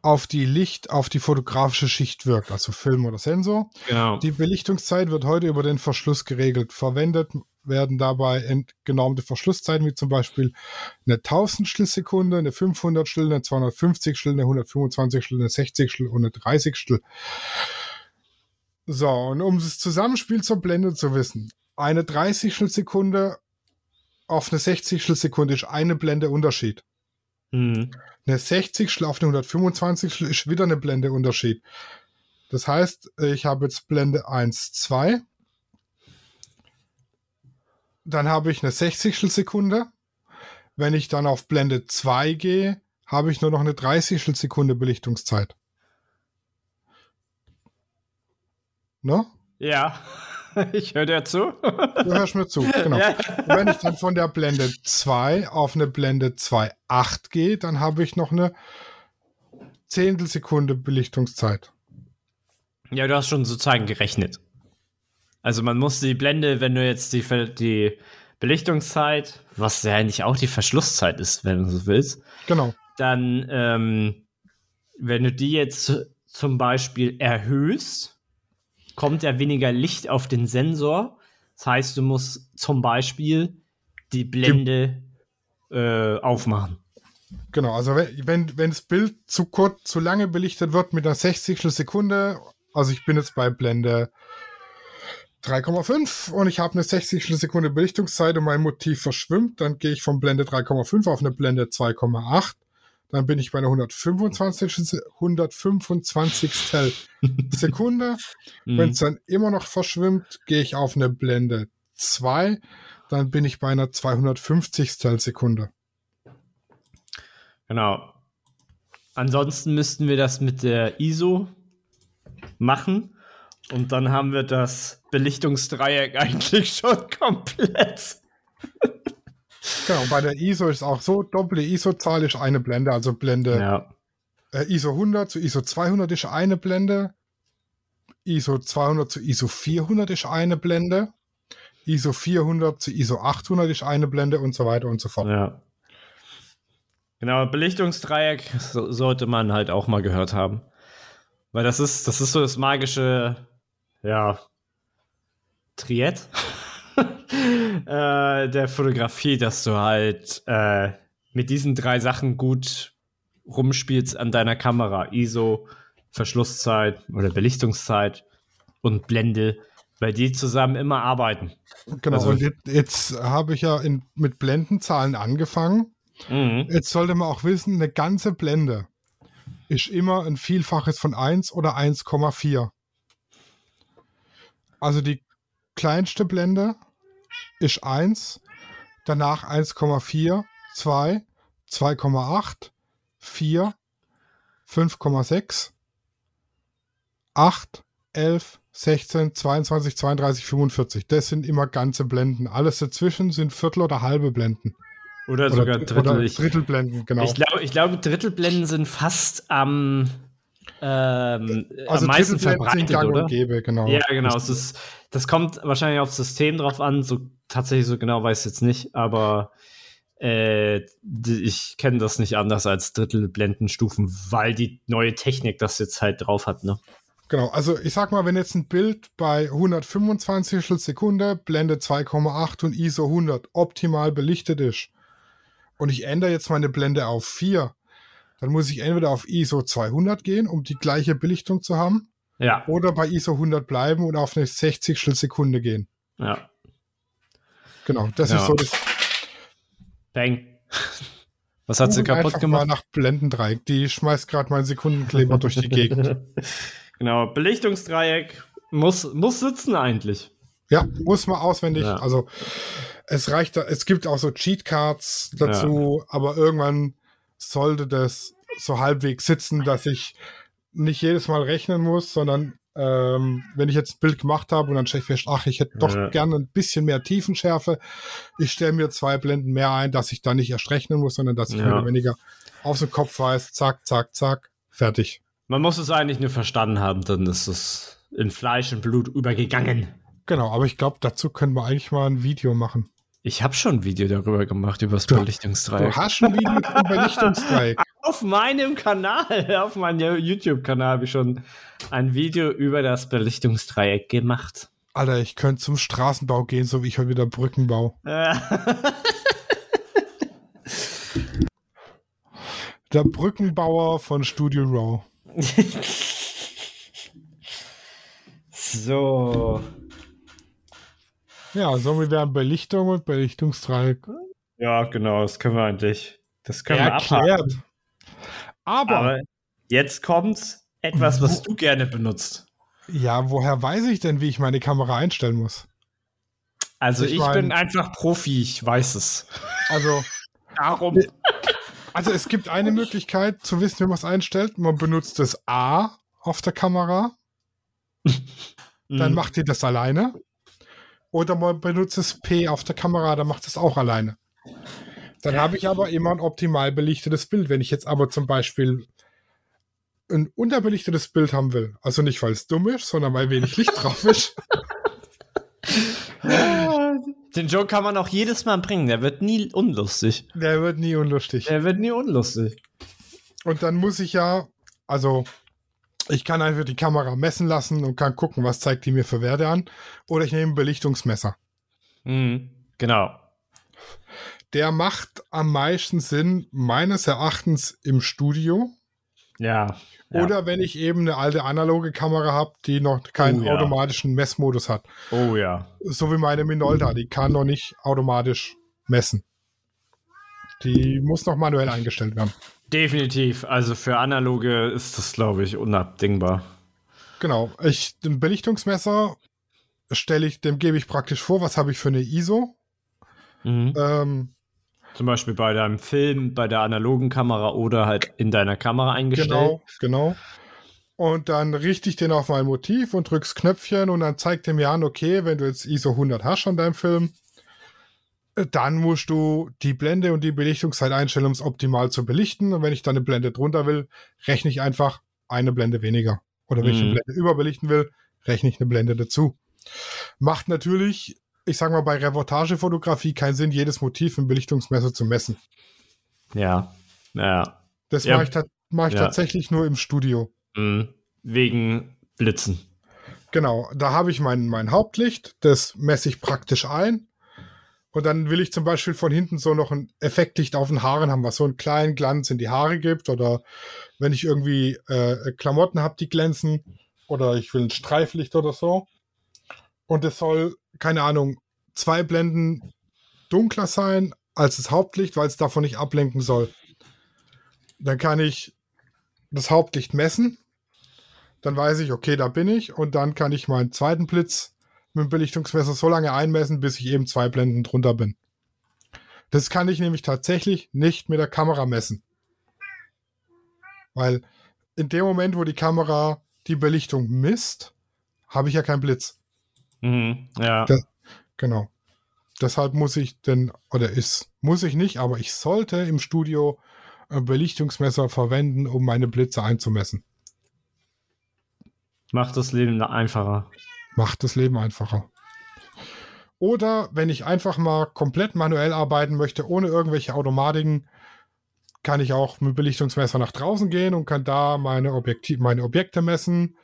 auf die Licht auf die fotografische Schicht wirkt, also Film oder Sensor. Genau. Die Belichtungszeit wird heute über den Verschluss geregelt. Verwendet werden dabei entgenommene Verschlusszeiten, wie zum Beispiel eine Tausendstel Sekunde, eine 500 eine 250 eine 125 eine 60 und eine 30 So, und um das Zusammenspiel zur Blende zu wissen, eine 30 Sekunde auf eine 60 Sekunde ist eine Blende Unterschied. Mhm. Eine 60 auf eine 125 ist wieder eine Blende Unterschied. Das heißt, ich habe jetzt Blende 1, 2. dann habe ich eine 60 Sekunde. Wenn ich dann auf Blende 2 gehe, habe ich nur noch eine 30 Sekunde Belichtungszeit. Ne? Ja, ich höre dir zu. Du hörst mir zu, genau. Ja. Wenn ich dann von der Blende 2 auf eine Blende 2.8 gehe, dann habe ich noch eine Zehntelsekunde Belichtungszeit. Ja, du hast schon sozusagen gerechnet. Also man muss die Blende, wenn du jetzt die, die Belichtungszeit, was ja eigentlich auch die Verschlusszeit ist, wenn du so willst. Genau. Dann, ähm, wenn du die jetzt zum Beispiel erhöhst, kommt ja weniger Licht auf den Sensor. Das heißt, du musst zum Beispiel die Blende äh, aufmachen. Genau, also wenn, wenn, wenn das Bild zu kurz, zu lange belichtet wird mit einer 60 Sekunde, also ich bin jetzt bei Blende 3,5 und ich habe eine 60 Sekunde Belichtungszeit und mein Motiv verschwimmt, dann gehe ich von Blende 3,5 auf eine Blende 2,8. Dann bin ich bei einer 125, 125 Sekunde. Mhm. Wenn es dann immer noch verschwimmt, gehe ich auf eine Blende 2. Dann bin ich bei einer 250 Sekunde. Genau. Ansonsten müssten wir das mit der ISO machen. Und dann haben wir das Belichtungsdreieck eigentlich schon komplett. Genau, bei der ISO ist auch so, doppelte ISO-Zahl ist eine Blende, also Blende ja. äh, ISO 100 zu ISO 200 ist eine Blende, ISO 200 zu ISO 400 ist eine Blende, ISO 400 zu ISO 800 ist eine Blende und so weiter und so fort. Ja. Genau, Belichtungsdreieck so, sollte man halt auch mal gehört haben. Weil das ist, das ist so das magische ja, Triett äh, der Fotografie, dass du halt äh, mit diesen drei Sachen gut rumspielst an deiner Kamera. ISO, Verschlusszeit oder Belichtungszeit und Blende, weil die zusammen immer arbeiten. Genau, also, und jetzt, jetzt habe ich ja in, mit Blendenzahlen angefangen. Mhm. Jetzt sollte man auch wissen, eine ganze Blende ist immer ein Vielfaches von 1 oder 1,4. Also die kleinste Blende ist 1, danach 1,4, 2, 2,8, 4, 5,6, 8, 11, 16, 22, 32, 45. Das sind immer ganze Blenden. Alles dazwischen sind Viertel- oder halbe Blenden. Oder, oder sogar Drittel. Oder Drittelblenden, genau. Ich glaube, ich glaube, Drittelblenden sind fast am ähm, also am meisten verbreitet, oder? Gäbe, genau. Ja, genau. Es ist, das kommt wahrscheinlich aufs System drauf an. So tatsächlich so genau weiß ich jetzt nicht, aber äh, ich kenne das nicht anders als Drittelblendenstufen, weil die neue Technik das jetzt halt drauf hat, ne? Genau, also ich sag mal, wenn jetzt ein Bild bei 125 Sekunde, Blende 2,8 und ISO 100 optimal belichtet ist und ich ändere jetzt meine Blende auf 4, dann muss ich entweder auf ISO 200 gehen, um die gleiche Belichtung zu haben. Ja. Oder bei ISO 100 bleiben und auf eine 60 Sekunde gehen. Ja. Genau, das ja. ist so das. Bang. Was hat sie kaputt gemacht? Mal nach Blendendreieck. Die schmeißt gerade meinen Sekundenkleber durch die Gegend. Genau, Belichtungsdreieck muss, muss sitzen eigentlich. Ja, muss man auswendig. Ja. Also es reicht, es gibt auch so Cheatcards dazu, ja. aber irgendwann sollte das so halbwegs sitzen, dass ich nicht jedes Mal rechnen muss, sondern ähm, wenn ich jetzt ein Bild gemacht habe und dann stelle ich fest, ach, ich hätte doch ja. gerne ein bisschen mehr Tiefenschärfe. Ich stelle mir zwei Blenden mehr ein, dass ich da nicht erst rechnen muss, sondern dass ich ja. mehr oder weniger auf den Kopf weiß, zack, zack, zack, fertig. Man muss es eigentlich nur verstanden haben, dann ist es in Fleisch und Blut übergegangen. Genau, aber ich glaube, dazu können wir eigentlich mal ein Video machen. Ich habe schon ein Video darüber gemacht, über das Belichtungsdreieck. Du hast schon ein Video über Belichtungsdreieck. Auf meinem Kanal, auf meinem YouTube-Kanal habe ich schon ein Video über das Belichtungsdreieck gemacht. Alter, ich könnte zum Straßenbau gehen, so wie ich heute wieder Brücken baue. Der Brückenbauer von Studio Row. so. Ja, so wie wir Belichtung und Belichtungsdreieck. Ja, genau, das können wir eigentlich. Das können Erklärt. wir abhaken. Aber, Aber jetzt kommt etwas, was du gerne benutzt. Ja, woher weiß ich denn, wie ich meine Kamera einstellen muss? Also ich, ich mein, bin einfach Profi, ich weiß es. Also darum. Also es gibt eine Möglichkeit zu wissen, wie man es einstellt. Man benutzt das A auf der Kamera. dann macht ihr das alleine. Oder man benutzt das P auf der Kamera, dann macht es auch alleine. Dann habe ich aber immer ein optimal belichtetes Bild. Wenn ich jetzt aber zum Beispiel ein unterbelichtetes Bild haben will, also nicht weil es dumm ist, sondern weil wenig Licht drauf ist. Den Joke kann man auch jedes Mal bringen, der wird nie unlustig. Der wird nie unlustig. Der wird nie unlustig. Und dann muss ich ja, also ich kann einfach die Kamera messen lassen und kann gucken, was zeigt die mir für Werte an. Oder ich nehme ein Belichtungsmesser. Mhm, genau. Der macht am meisten Sinn, meines Erachtens, im Studio. Ja. ja. Oder wenn ich eben eine alte analoge Kamera habe, die noch keinen oh, ja. automatischen Messmodus hat. Oh ja. So wie meine Minolta, die kann noch nicht automatisch messen. Die muss noch manuell eingestellt werden. Definitiv. Also für analoge ist das, glaube ich, unabdingbar. Genau. Ich, den Belichtungsmesser stelle ich, dem gebe ich praktisch vor, was habe ich für eine ISO. Mhm. Ähm, Zum Beispiel bei deinem Film, bei der analogen Kamera oder halt in deiner Kamera eingestellt. Genau, genau. Und dann richte ich den auf mein Motiv und drück's Knöpfchen und dann zeigt er mir an, okay, wenn du jetzt ISO 100 hast an deinem Film, dann musst du die Blende und die Belichtungszeit einstellen, um es optimal zu belichten. Und wenn ich dann eine Blende drunter will, rechne ich einfach eine Blende weniger. Oder wenn mhm. ich eine mhm. Blende überbelichten will, rechne ich eine Blende dazu. Macht natürlich, ich sag mal, bei Reportagefotografie keinen Sinn, jedes Motiv im Belichtungsmesser zu messen. Ja, ja. Das ja. mache ich, mach ich ja. tatsächlich nur im Studio. Mhm. Wegen Blitzen. Genau, da habe ich mein, mein Hauptlicht, das messe ich praktisch ein und dann will ich zum Beispiel von hinten so noch ein Effektlicht auf den Haaren haben, was so einen kleinen Glanz in die Haare gibt. Oder wenn ich irgendwie äh, Klamotten habe, die glänzen. Oder ich will ein Streiflicht oder so. Und es soll, keine Ahnung, zwei Blenden dunkler sein als das Hauptlicht, weil es davon nicht ablenken soll. Dann kann ich das Hauptlicht messen. Dann weiß ich, okay, da bin ich. Und dann kann ich meinen zweiten Blitz mit dem Belichtungsmesser so lange einmessen, bis ich eben zwei Blenden drunter bin. Das kann ich nämlich tatsächlich nicht mit der Kamera messen. Weil in dem Moment, wo die Kamera die Belichtung misst, habe ich ja keinen Blitz. Mhm, ja. Das, genau. Deshalb muss ich denn, oder ist, muss ich nicht, aber ich sollte im Studio ein Belichtungsmesser verwenden, um meine Blitze einzumessen. Macht das Leben einfacher. Macht das Leben einfacher. Oder wenn ich einfach mal komplett manuell arbeiten möchte, ohne irgendwelche Automatiken, kann ich auch mit Belichtungsmesser nach draußen gehen und kann da meine, Objekti meine Objekte messen.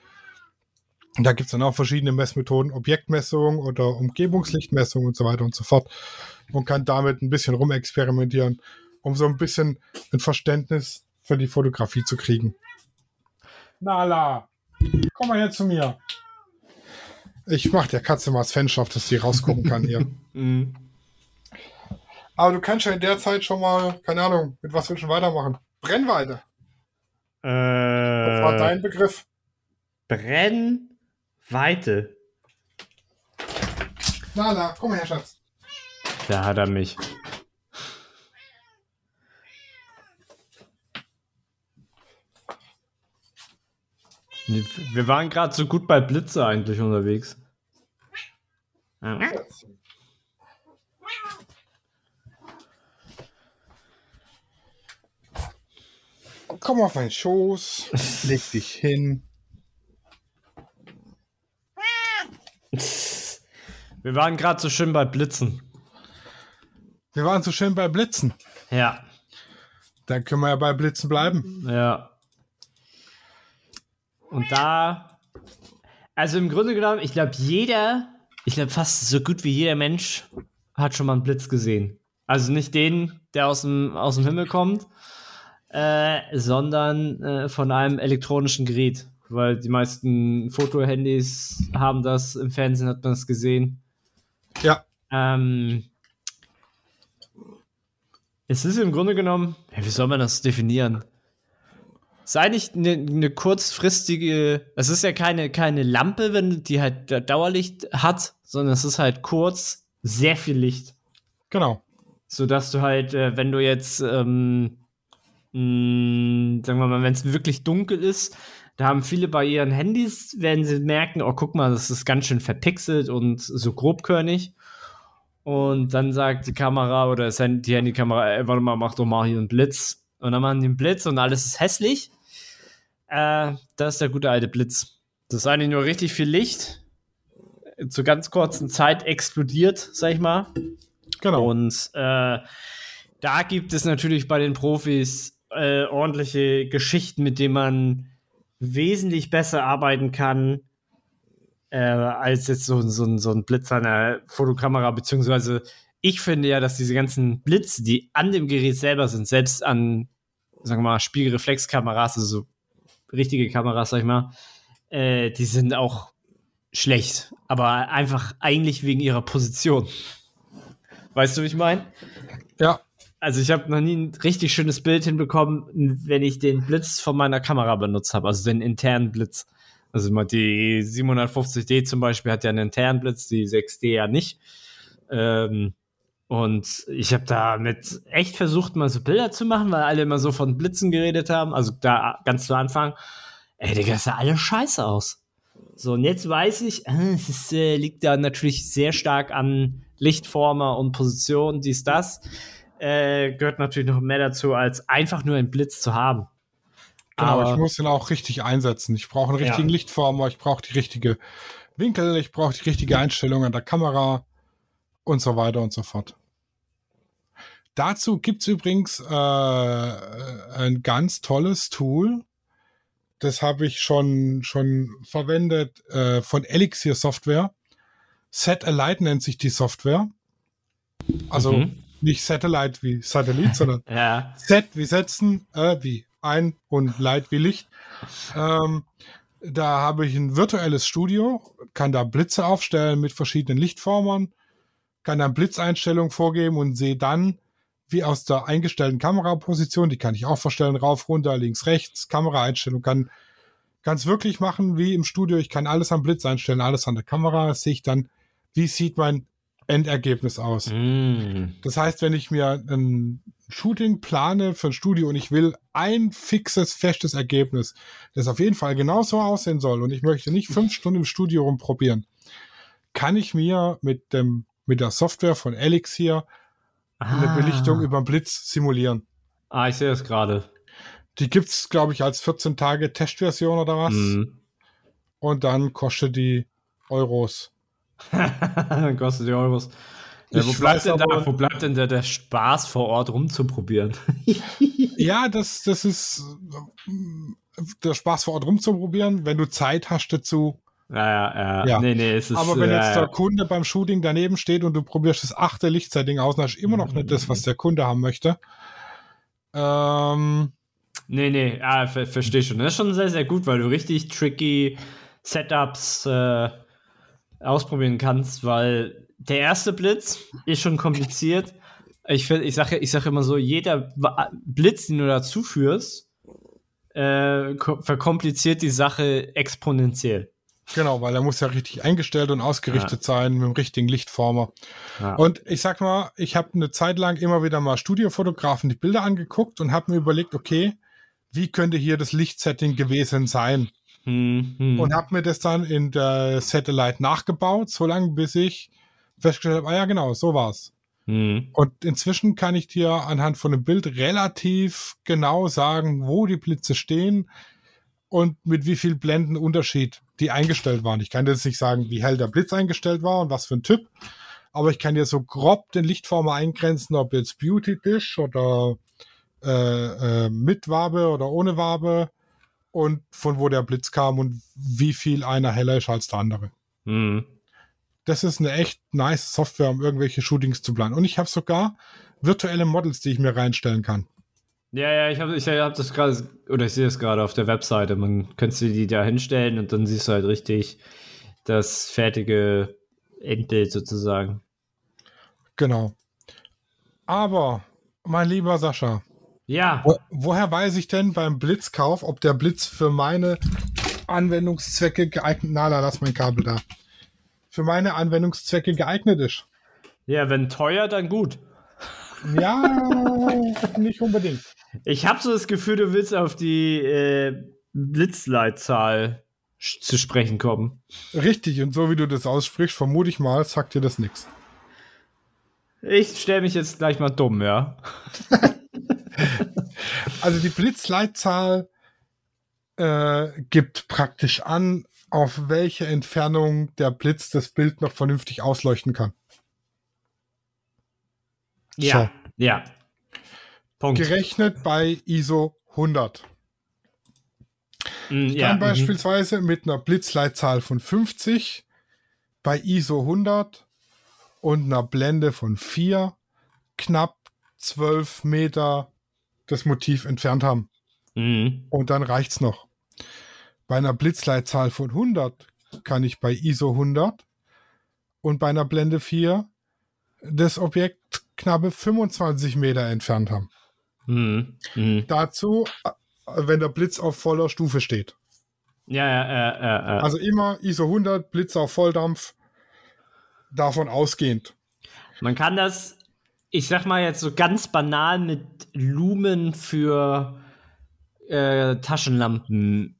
Und da gibt es dann auch verschiedene Messmethoden, Objektmessung oder Umgebungslichtmessung und so weiter und so fort. Und kann damit ein bisschen rumexperimentieren, um so ein bisschen ein Verständnis für die Fotografie zu kriegen. Nala, komm mal her zu mir. Ich mach der Katze mal das Fenster auf, dass sie rausgucken kann hier. Mhm. Aber du kannst ja in der Zeit schon mal, keine Ahnung, mit was willst du weitermachen? Brennweite. Äh, was war dein Begriff? Brennweite. Na, na, komm her, Schatz. Da hat er mich. Wir waren gerade so gut bei Blitze eigentlich unterwegs. Komm auf meinen Schoß, leg dich hin. Wir waren gerade so schön bei Blitzen. Wir waren so schön bei Blitzen. Ja. Dann können wir ja bei Blitzen bleiben. Ja. Und da, also im Grunde genommen, ich glaube, jeder, ich glaube fast so gut wie jeder Mensch hat schon mal einen Blitz gesehen. Also nicht den, der aus dem, aus dem Himmel kommt, äh, sondern äh, von einem elektronischen Gerät. Weil die meisten Fotohandys haben das, im Fernsehen hat man das gesehen. Ja. Ähm, es ist im Grunde genommen, wie soll man das definieren? Ist eigentlich eine, eine kurzfristige, es ist ja keine, keine Lampe, wenn die halt Dauerlicht hat, sondern es ist halt kurz sehr viel Licht. Genau. Sodass du halt, äh, wenn du jetzt, ähm, mh, mm, sagen wir mal, wenn es wirklich dunkel ist, da haben viele bei ihren Handys, werden sie merken, oh, guck mal, das ist ganz schön verpixelt und so grobkörnig. Und dann sagt die Kamera oder die Handykamera, ey, warte mal, mach doch mal hier einen Blitz. Und dann machen die einen Blitz und alles ist hässlich. Äh, das ist der gute alte Blitz. Das ist eigentlich nur richtig viel Licht. Zur ganz kurzen Zeit explodiert, sag ich mal. Genau. Und äh, da gibt es natürlich bei den Profis äh, ordentliche Geschichten, mit denen man wesentlich besser arbeiten kann äh, als jetzt so, so, so ein Blitz an der Fotokamera, beziehungsweise ich finde ja, dass diese ganzen Blitze, die an dem Gerät selber sind, selbst an, sagen wir mal, Spiegelreflexkameras, also so richtige Kameras, sag ich mal, äh, die sind auch schlecht, aber einfach eigentlich wegen ihrer Position. Weißt du, wie ich meine? Ja. Also ich habe noch nie ein richtig schönes Bild hinbekommen, wenn ich den Blitz von meiner Kamera benutzt habe, also den internen Blitz. Also die 750D zum Beispiel hat ja einen internen Blitz, die 6D ja nicht. Ähm, und ich habe damit echt versucht, mal so Bilder zu machen, weil alle immer so von Blitzen geredet haben. Also da ganz zu Anfang. Ey, Digga, sah alles scheiße aus. So, und jetzt weiß ich, äh, es ist, äh, liegt da natürlich sehr stark an Lichtformer und Position, dies, das. Äh, gehört natürlich noch mehr dazu, als einfach nur einen Blitz zu haben. Genau, Aber, ich muss ihn auch richtig einsetzen. Ich brauche einen richtigen ja. Lichtformer, ich brauche die richtige Winkel, ich brauche die richtige Einstellung an der Kamera und so weiter und so fort. Dazu gibt es übrigens äh, ein ganz tolles Tool. Das habe ich schon, schon verwendet äh, von Elixir Software. Set Alight nennt sich die Software. Also mhm. nicht Satellite wie Satellit, sondern ja. Set wie setzen, äh, wie ein und Light wie Licht. Ähm, da habe ich ein virtuelles Studio, kann da Blitze aufstellen mit verschiedenen Lichtformern, kann dann Blitzeinstellungen vorgeben und sehe dann, wie aus der eingestellten Kameraposition, die kann ich auch verstellen, rauf, runter, links, rechts, Kameraeinstellung, kann es wirklich machen wie im Studio. Ich kann alles am Blitz einstellen, alles an der Kamera, das sehe ich dann, wie sieht mein Endergebnis aus. Mm. Das heißt, wenn ich mir ein Shooting plane für ein Studio und ich will ein fixes, festes Ergebnis, das auf jeden Fall genauso aussehen soll und ich möchte nicht fünf Stunden im Studio rumprobieren, kann ich mir mit dem, mit der Software von Elixir ah. eine Belichtung über Blitz simulieren. Ah, ich sehe das gerade. Die gibt es, glaube ich, als 14 Tage Testversion oder was. Mm. Und dann kostet die Euros. dann kostet die Euros. Ja, wo, bleibt denn da, wo bleibt denn da der Spaß vor Ort rumzuprobieren? ja, das, das ist der Spaß vor Ort rumzuprobieren, wenn du Zeit hast dazu. Ja, ja, ja. Nee, nee, es ist, Aber wenn äh, jetzt der Kunde beim Shooting daneben steht und du probierst das achte Lichtsetting aus, dann hast du immer noch nicht das, was der Kunde haben möchte. Ähm, nee, nee, ja, ver verstehe schon. Das ist schon sehr, sehr gut, weil du richtig tricky Setups äh, ausprobieren kannst, weil der erste Blitz ist schon kompliziert. Ich, ich sage ich sag immer so, jeder Blitz, den du dazu führst, äh, verkompliziert die Sache exponentiell. Genau, weil er muss ja richtig eingestellt und ausgerichtet ja. sein mit dem richtigen Lichtformer. Ja. Und ich sag mal, ich habe eine Zeit lang immer wieder mal Studiofotografen die Bilder angeguckt und habe mir überlegt, okay, wie könnte hier das Lichtsetting gewesen sein? Hm, hm. Und habe mir das dann in der Satellite nachgebaut, so lange bis ich festgestellt habe, ah ja, genau, so war's. Hm. Und inzwischen kann ich dir anhand von einem Bild relativ genau sagen, wo die Blitze stehen und mit wie viel Blendenunterschied die eingestellt waren. Ich kann jetzt nicht sagen, wie hell der Blitz eingestellt war und was für ein Typ, aber ich kann dir so grob den Lichtformer eingrenzen, ob jetzt Beauty Dish oder äh, äh, mit Wabe oder ohne Wabe und von wo der Blitz kam und wie viel einer heller ist als der andere. Mhm. Das ist eine echt nice Software, um irgendwelche Shootings zu planen. Und ich habe sogar virtuelle Models, die ich mir reinstellen kann. Ja, ja, ich habe ich hab das gerade, oder ich sehe es gerade auf der Webseite. Man könnte die da hinstellen und dann siehst du halt richtig das fertige Endbild sozusagen. Genau. Aber, mein lieber Sascha. Ja. Wo, woher weiß ich denn beim Blitzkauf, ob der Blitz für meine Anwendungszwecke geeignet, na, lass mein Kabel da, für meine Anwendungszwecke geeignet ist? Ja, wenn teuer, dann gut. Ja, nicht unbedingt. Ich habe so das Gefühl, du willst auf die äh, Blitzleitzahl zu sprechen kommen. Richtig, und so wie du das aussprichst, vermute ich mal, sagt dir das nichts. Ich stelle mich jetzt gleich mal dumm, ja. also die Blitzleitzahl äh, gibt praktisch an, auf welche Entfernung der Blitz das Bild noch vernünftig ausleuchten kann. Ja, so. ja. Punkt. Gerechnet bei ISO 100. Mm, ich ja, kann mhm. beispielsweise mit einer Blitzleitzahl von 50 bei ISO 100 und einer Blende von 4 knapp 12 Meter das Motiv entfernt haben. Mhm. Und dann reicht's noch. Bei einer Blitzleitzahl von 100 kann ich bei ISO 100 und bei einer Blende 4 das Objekt knappe 25 Meter entfernt haben. Mhm. Mhm. Dazu, äh, wenn der Blitz auf voller Stufe steht. Ja, ja, ja, ja, ja. Also immer ISO 100, Blitz auf Volldampf, davon ausgehend. Man kann das, ich sag mal jetzt so ganz banal mit Lumen für äh, Taschenlampen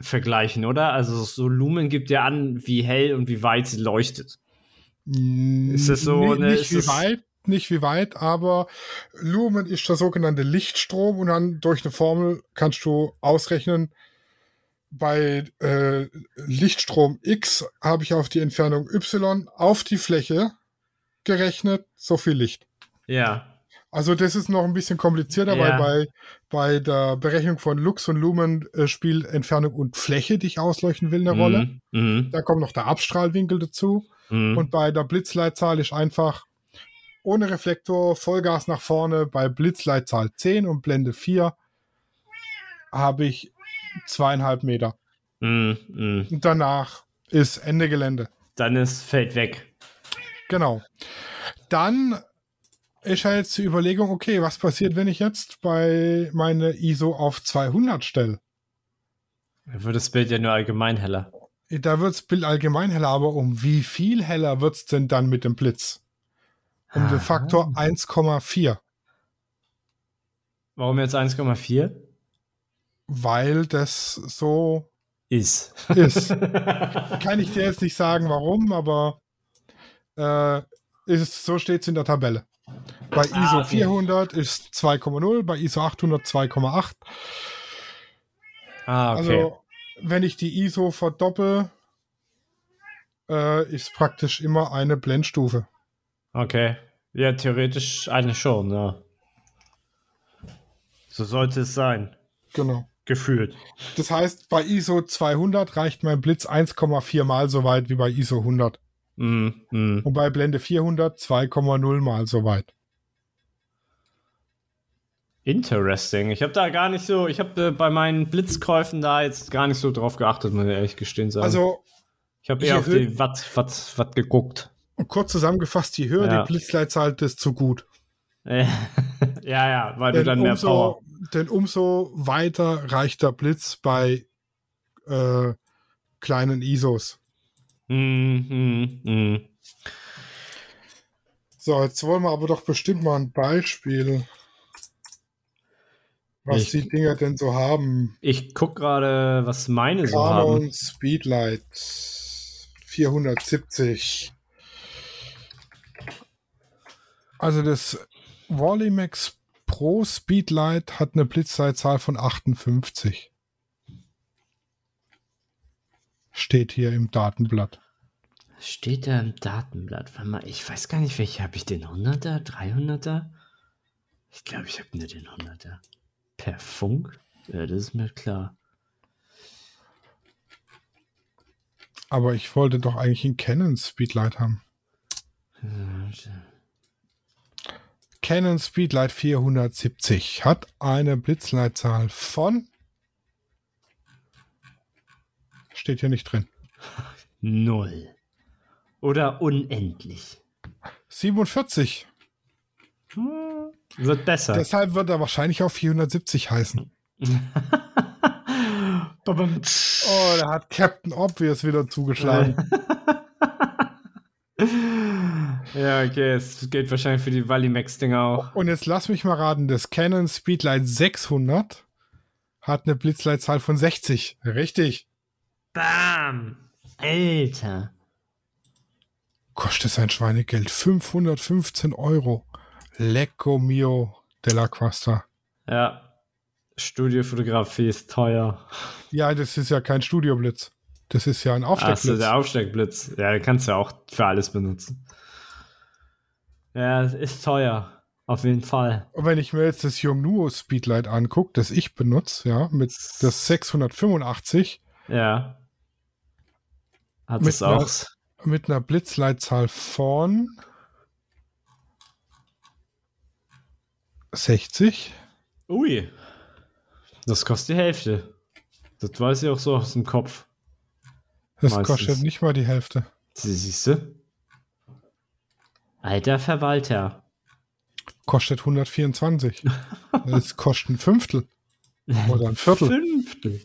vergleichen, oder? Also so Lumen gibt ja an, wie hell und wie weit sie leuchtet. Ist es so? Nicht, eine, nicht wie weit, nicht wie weit, aber Lumen ist der sogenannte Lichtstrom und dann durch eine Formel kannst du ausrechnen, bei äh, Lichtstrom X habe ich auf die Entfernung Y auf die Fläche gerechnet, so viel Licht. Ja. Also das ist noch ein bisschen komplizierter, ja. weil bei, bei der Berechnung von Lux und Lumen äh, spielt Entfernung und Fläche, die ich ausleuchten will, eine mhm. Rolle. Mhm. Da kommt noch der Abstrahlwinkel dazu. Mhm. Und bei der Blitzleitzahl ist einfach ohne Reflektor, Vollgas nach vorne. Bei Blitzleitzahl 10 und Blende 4 habe ich zweieinhalb Meter. Mhm. Und danach ist Ende Gelände. Dann ist Feld weg. Genau. Dann ist ja jetzt die Überlegung, okay, was passiert, wenn ich jetzt bei meine ISO auf 200 stelle? Da wird das Bild ja nur allgemein heller. Da wird das Bild allgemein heller, aber um wie viel heller wird es denn dann mit dem Blitz? Um Aha. den Faktor 1,4. Warum jetzt 1,4? Weil das so ist. ist. Kann ich dir jetzt nicht sagen, warum, aber äh, ist, so steht es in der Tabelle. Bei ah, ISO okay. 400 ist 2,0, bei ISO 800 2,8. Ah, okay. Also, wenn ich die ISO verdoppel, äh, ist praktisch immer eine Blendstufe. Okay. Ja, theoretisch eine schon, ja. So sollte es sein. Genau. Gefühlt. Das heißt, bei ISO 200 reicht mein Blitz 1,4 mal so weit wie bei ISO 100. Mm, mm. Und bei Blende 400 2,0 mal so weit. Interesting. Ich habe da gar nicht so, ich habe äh, bei meinen Blitzkäufen da jetzt gar nicht so drauf geachtet, muss ich ehrlich gestehen sagen. Also, ich habe eher auf die Watt, Watt, Watt geguckt. Kurz zusammengefasst, je höher ja. die Blitzleitzahl, desto gut. ja, ja, weil denn du dann mehr umso, Power. Denn umso weiter reicht der Blitz bei äh, kleinen ISOs. Mm, mm, mm. So, jetzt wollen wir aber doch bestimmt mal ein Beispiel, was ich, die Dinger denn so haben. Ich gucke gerade, was meine Canon so haben. Speedlight 470. Also das Wallimax Pro Speedlight hat eine Blitzzeitzahl von 58 steht hier im Datenblatt. Steht da im Datenblatt? Warte mal, ich weiß gar nicht, welche habe ich den 100er, 300er? Ich glaube, ich habe nur den 100er. Per Funk? Ja, das ist mir klar. Aber ich wollte doch eigentlich einen Canon Speedlight haben. Canon Speedlight 470 hat eine Blitzleitzahl von Steht hier nicht drin. Null. Oder unendlich. 47. Hm, wird besser. Deshalb wird er wahrscheinlich auch 470 heißen. oh, da hat Captain Obvious wieder zugeschlagen. Ja, okay, es geht wahrscheinlich für die Valimax-Dinger auch. Und jetzt lass mich mal raten, das Canon Speedlight 600 hat eine Blitzleitzahl von 60. Richtig. Bam! Alter. Kostet sein Schweinegeld 515 Euro. Lecco mio della Quasta. Ja. Studiofotografie ist teuer. Ja, das ist ja kein Studioblitz. Das ist ja ein Aufsteckblitz. Achso, der Aufsteckblitz. Ja, den kannst du ja auch für alles benutzen. Ja, es ist teuer. Auf jeden Fall. Und wenn ich mir jetzt das Yongnuo Speedlight angucke, das ich benutze, ja, mit das 685. Ja. Hat es auch. Einer, mit einer Blitzleitzahl von 60. Ui. Das kostet die Hälfte. Das weiß ich auch so aus dem Kopf. Das Meistens. kostet nicht mal die Hälfte. Sie siehst du? Alter Verwalter. Kostet 124. das kostet ein Fünftel. Oder ein Viertel. Fünftel.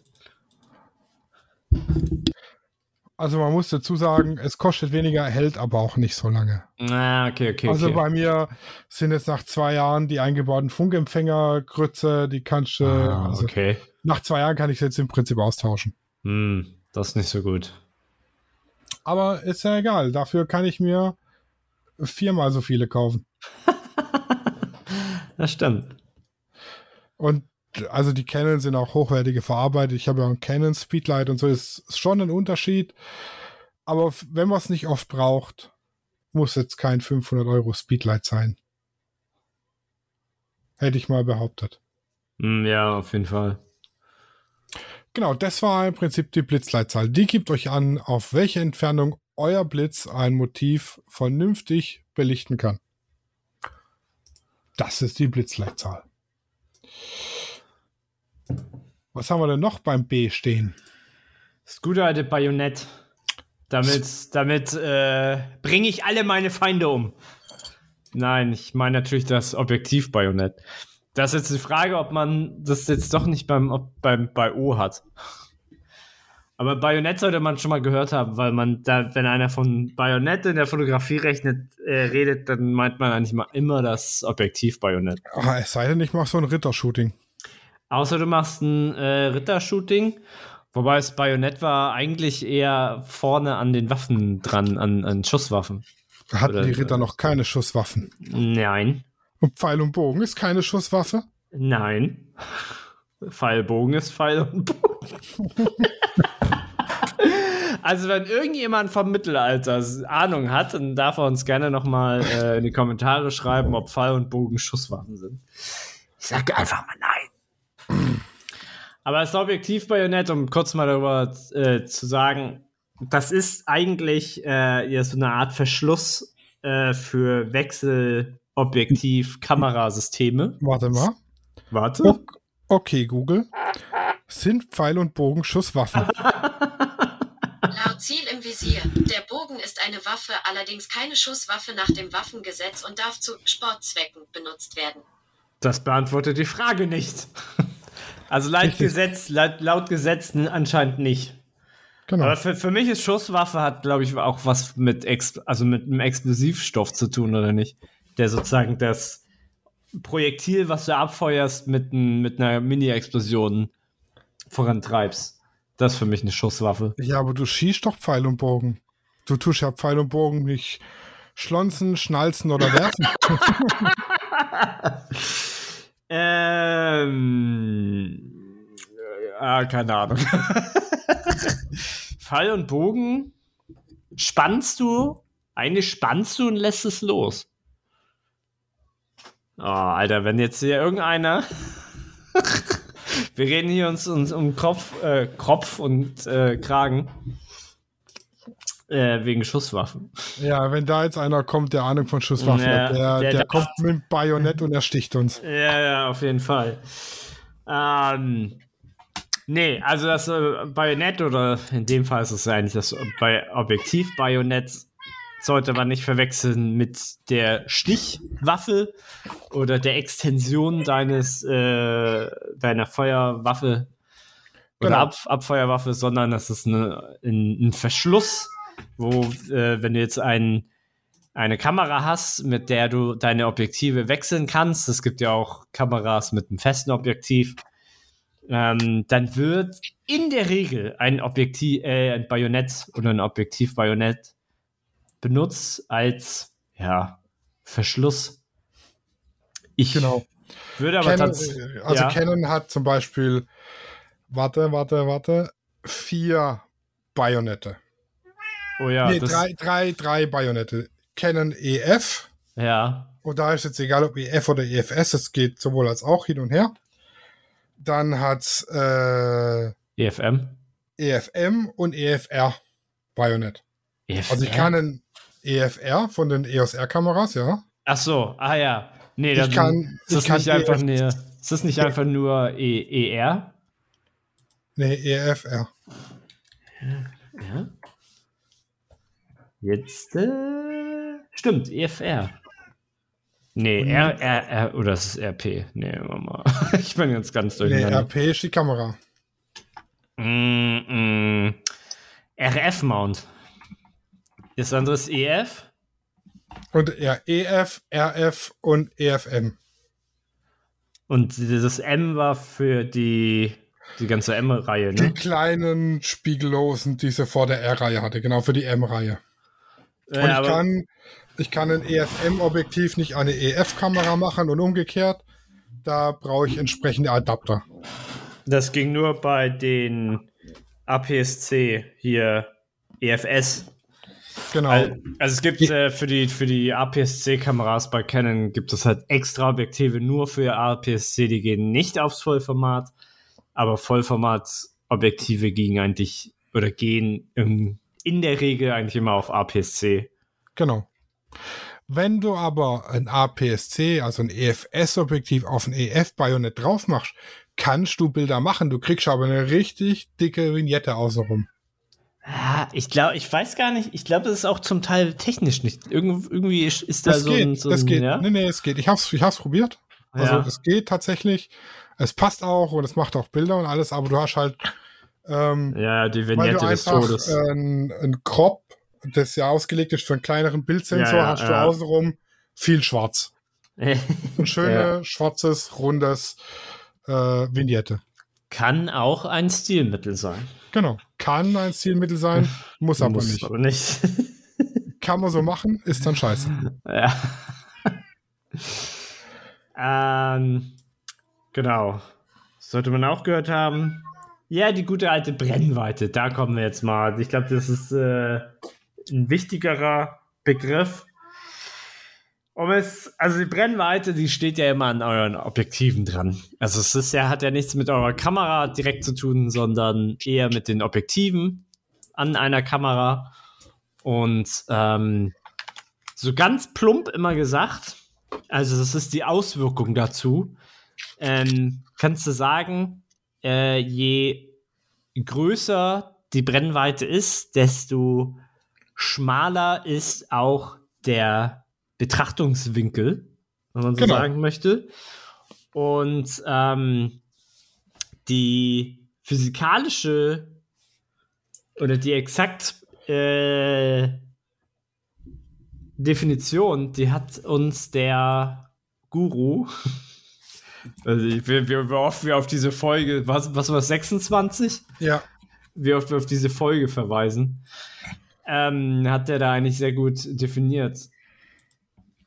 Also man muss dazu sagen, es kostet weniger, hält aber auch nicht so lange. Ah, okay, okay. Also okay. bei mir sind jetzt nach zwei Jahren die eingebauten Funkempfängergrütze, die kannst du. Ah, also okay. Nach zwei Jahren kann ich jetzt im Prinzip austauschen. Hm, das ist nicht so gut. Aber ist ja egal. Dafür kann ich mir viermal so viele kaufen. das stimmt. Und also die Canon sind auch hochwertige verarbeitet. Ich habe ja ein Canon Speedlight und so, ist schon ein Unterschied. Aber wenn man es nicht oft braucht, muss jetzt kein 500 Euro Speedlight sein. Hätte ich mal behauptet. Hm, ja, auf jeden Fall. Genau, das war im Prinzip die Blitzleitzahl. Die gibt euch an, auf welche Entfernung euer Blitz ein Motiv vernünftig belichten kann. Das ist die Blitzleitzahl. Was haben wir denn noch beim B stehen? Das gute alte Bajonett. Damit, damit äh, bringe ich alle meine Feinde um. Nein, ich meine natürlich das Objektiv-Bajonett. Das ist jetzt die Frage, ob man das jetzt doch nicht beim, beim bei O hat. Aber Bajonett sollte man schon mal gehört haben, weil man da, wenn einer von Bajonett in der Fotografie rechnet, äh, redet, dann meint man eigentlich mal immer das Objektiv-Bajonett. Ah, es sei denn, ich mache so ein Rittershooting. Außer du machst ein äh, Rittershooting, wobei das Bajonett war eigentlich eher vorne an den Waffen dran, an, an Schusswaffen. Hatten Oder, die Ritter noch keine Schusswaffen? Nein. Und Pfeil und Bogen ist keine Schusswaffe? Nein. Pfeilbogen ist Pfeil und Bogen. also wenn irgendjemand vom Mittelalter Ahnung hat, dann darf er uns gerne nochmal äh, in die Kommentare schreiben, ob Pfeil und Bogen Schusswaffen sind. Ich sage einfach mal nein. Aber das Objektiv-Bajonett, um kurz mal darüber äh, zu sagen, das ist eigentlich äh, ja, so eine Art Verschluss äh, für Wechselobjektiv-Kamerasysteme. Warte mal. Warte. O okay, Google. Sind Pfeil und Bogen Schusswaffen? Laut Ziel im Visier. Der Bogen ist eine Waffe, allerdings keine Schusswaffe nach dem Waffengesetz und darf zu Sportzwecken benutzt werden. Das beantwortet die Frage nicht. Also laut Gesetz, laut, laut Gesetz anscheinend nicht. Genau. Aber für, für mich ist Schusswaffe hat, glaube ich, auch was mit, Ex also mit einem Explosivstoff zu tun, oder nicht? Der sozusagen das Projektil, was du abfeuerst, mit, ein, mit einer Mini-Explosion vorantreibst. Das ist für mich eine Schusswaffe. Ja, aber du schießt doch Pfeil und Bogen. Du tust ja Pfeil und Bogen nicht schlonzen, schnalzen oder werfen. Ähm. Äh, keine Ahnung. Pfeil und Bogen spannst du, eigentlich spannst du und lässt es los. Oh, Alter, wenn jetzt hier irgendeiner. Wir reden hier uns, uns um Kopf, äh, Kopf und äh, Kragen. Äh, wegen Schusswaffen. Ja, wenn da jetzt einer kommt, der Ahnung von Schusswaffen ja, hat, der, der, der kommt mit Bajonett und ersticht uns. Ja, ja, auf jeden Fall. Ähm, nee, also das äh, Bajonett oder in dem Fall ist es eigentlich das bei Objektiv-Bajonett sollte man nicht verwechseln mit der Stichwaffe oder der Extension deines äh, deiner Feuerwaffe oder genau. Ab Abfeuerwaffe, sondern das ist eine, ein, ein Verschluss wo, äh, wenn du jetzt einen eine Kamera hast, mit der du deine Objektive wechseln kannst, es gibt ja auch Kameras mit einem festen Objektiv, ähm, dann wird in der Regel ein Objektiv, äh, ein Bajonett oder ein Objektiv-Bajonett benutzt als ja, Verschluss. Ich genau. würde aber Canon, Also ja. Canon hat zum Beispiel, warte, warte, warte, vier Bajonette. Oh ja. Nee, drei, drei, drei Bajonette. Canon EF. Ja. Und da ist jetzt egal, ob EF oder EFS, es geht sowohl als auch hin und her. Dann hat äh, EFM. EFM und EFR Bayonet. EFR? Also ich kann ein EFR von den EOS R-Kameras, ja. Ach so, ah ja. Nee, ich kann, ist das ich nicht einfach EF ist das nicht einfach nur e ER? Nee, EFR. Ja. Jetzt äh, stimmt, EFR. Nee, R, R, R, oder das ist RP. Nee, Mama. ich bin jetzt ganz durcheinander. Nee, RP ist die Kamera. Mm, mm. RF-Mount. Das andere ist EF. Und ja, EF, RF und EFM. Und dieses M war für die, die ganze M-Reihe, ne? Die kleinen Spiegellosen, die sie vor der R-Reihe hatte, genau für die M-Reihe. Und ich kann ich kann ein EFM-Objektiv nicht eine EF-Kamera machen und umgekehrt. Da brauche ich entsprechende Adapter. Das ging nur bei den APS-C hier EFS. Genau. Also, es gibt äh, für die, für die APS-C-Kameras bei Canon gibt es halt extra Objektive nur für APS-C, die gehen nicht aufs Vollformat, aber Vollformat-Objektive gehen eigentlich oder gehen im, in der Regel eigentlich immer auf APS-C. Genau. Wenn du aber ein APS-C, also ein EFS-Objektiv auf ein EF-Bajonett drauf machst, kannst du Bilder machen. Du kriegst aber eine richtig dicke Vignette außenrum. Ja, ich glaube, ich weiß gar nicht. Ich glaube, das ist auch zum Teil technisch nicht. Irgend, irgendwie ist, da das so geht, ein. So das ein, geht. Ja? Nee, nee, es geht. Ich hab's, ich hab's probiert. Also, ja. es geht tatsächlich. Es passt auch und es macht auch Bilder und alles, aber du hast halt. Ähm, ja, die Vignette des Todes. Ein, ein Crop das ja ausgelegt ist für einen kleineren Bildsensor, ja, ja, hast du außenrum viel schwarz. Ein schönes, schwarzes, rundes äh, Vignette. Kann auch ein Stilmittel sein. Genau. Kann ein Stilmittel sein, muss aber muss nicht. Aber nicht. Kann man so machen, ist dann scheiße. Ja. ähm, genau. Sollte man auch gehört haben. Ja, die gute alte Brennweite, da kommen wir jetzt mal. Ich glaube, das ist äh, ein wichtigerer Begriff. Um es, also die Brennweite, die steht ja immer an euren Objektiven dran. Also es ist ja, hat ja nichts mit eurer Kamera direkt zu tun, sondern eher mit den Objektiven an einer Kamera. Und ähm, so ganz plump immer gesagt, also das ist die Auswirkung dazu, ähm, kannst du sagen, äh, je größer die Brennweite ist, desto schmaler ist auch der Betrachtungswinkel, wenn man so genau. sagen möchte. Und ähm, die physikalische oder die exakt äh, Definition, die hat uns der Guru, also ich, wie, wie oft wir auf diese Folge, was, was war 26? Ja. Wie oft wir auf diese Folge verweisen ähm, hat er da eigentlich sehr gut definiert.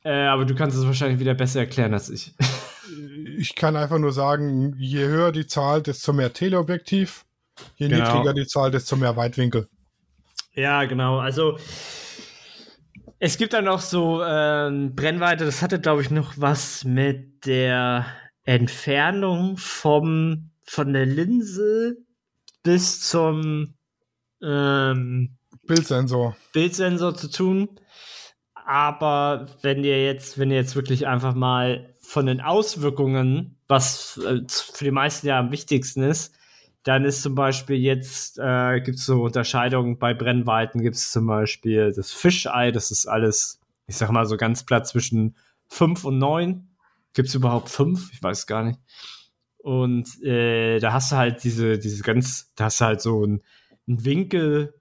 Äh, aber du kannst es wahrscheinlich wieder besser erklären als ich. ich kann einfach nur sagen, je höher die Zahl, desto mehr Teleobjektiv. Je genau. niedriger die Zahl, desto mehr Weitwinkel. Ja, genau. Also es gibt dann noch so äh, Brennweite, das hatte, glaube ich, noch was mit der Entfernung vom, von der Linse bis zum ähm, Bildsensor. Bildsensor zu tun. Aber wenn ihr jetzt, wenn ihr jetzt wirklich einfach mal von den Auswirkungen, was äh, für die meisten ja am wichtigsten ist, dann ist zum Beispiel jetzt, äh, gibt es so Unterscheidungen bei Brennweiten, gibt es zum Beispiel das Fischei, das ist alles, ich sag mal so ganz platt zwischen 5 und 9. Gibt es überhaupt 5? Ich weiß gar nicht. Und äh, da hast du halt diese, diese ganz, da hast du halt so einen Winkel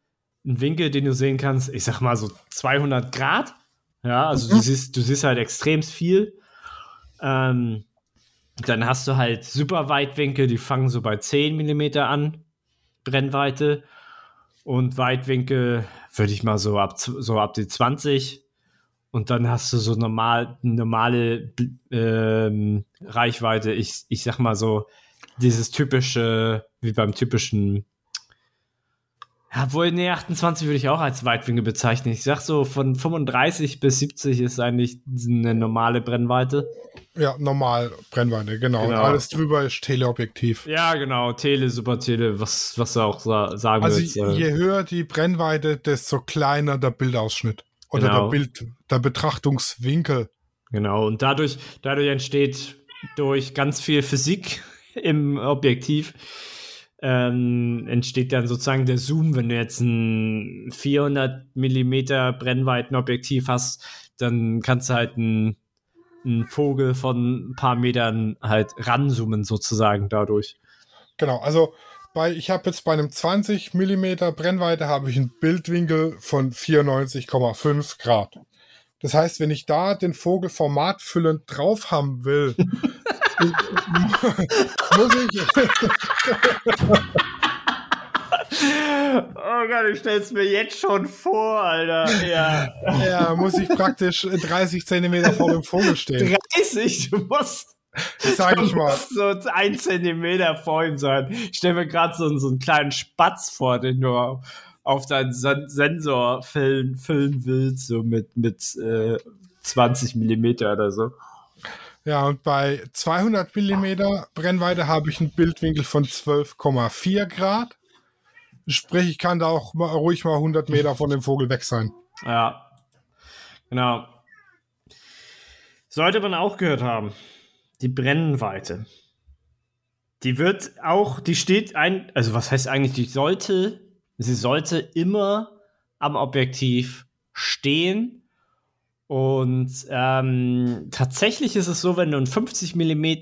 ein Winkel, den du sehen kannst, ich sag mal so 200 Grad, Ja, also mhm. du siehst, du siehst halt extrem viel. Ähm, dann hast du halt super Weitwinkel, die fangen so bei 10 mm an, Brennweite. Und Weitwinkel würde ich mal so ab, so ab die 20. Und dann hast du so normal, normale ähm, Reichweite. Ich, ich sag mal so, dieses typische, wie beim typischen ja, wohl, nee, 28 würde ich auch als Weitwinkel bezeichnen. Ich sag so, von 35 bis 70 ist eigentlich eine normale Brennweite. Ja, normal Brennweite, genau. genau. alles drüber ist Teleobjektiv. Ja, genau, Tele, Super Tele, was, was du auch sa sagen also willst. Also je höher die Brennweite, desto kleiner der Bildausschnitt. Oder genau. der Bild, der Betrachtungswinkel. Genau, und dadurch, dadurch entsteht durch ganz viel Physik im Objektiv ähm, entsteht dann sozusagen der Zoom. Wenn du jetzt ein 400 Millimeter Brennweitenobjektiv hast, dann kannst du halt einen, Vogel von ein paar Metern halt ranzoomen sozusagen dadurch. Genau, also bei, ich habe jetzt bei einem 20 Millimeter Brennweite habe ich einen Bildwinkel von 94,5 Grad. Das heißt, wenn ich da den Vogel formatfüllend drauf haben will, muss ich. oh Gott, ich stell's mir jetzt schon vor, Alter. Ja, ja muss ich praktisch 30 Zentimeter vor dem Vogel stehen. 30? Du musst. Sag ich mal. So ein Zentimeter vor ihm sein. Ich stell mir gerade so, so einen kleinen Spatz vor, den du auf deinen Sensor füllen, füllen willst, so mit, mit äh, 20 Millimeter oder so. Ja, und bei 200 Millimeter Brennweite habe ich einen Bildwinkel von 12,4 Grad. Sprich, ich kann da auch mal, ruhig mal 100 Meter von dem Vogel weg sein. Ja, genau. Sollte man auch gehört haben. Die Brennweite. Die wird auch, die steht ein, also was heißt eigentlich, die sollte, sie sollte immer am Objektiv stehen. Und ähm, tatsächlich ist es so, wenn du ein 50 mm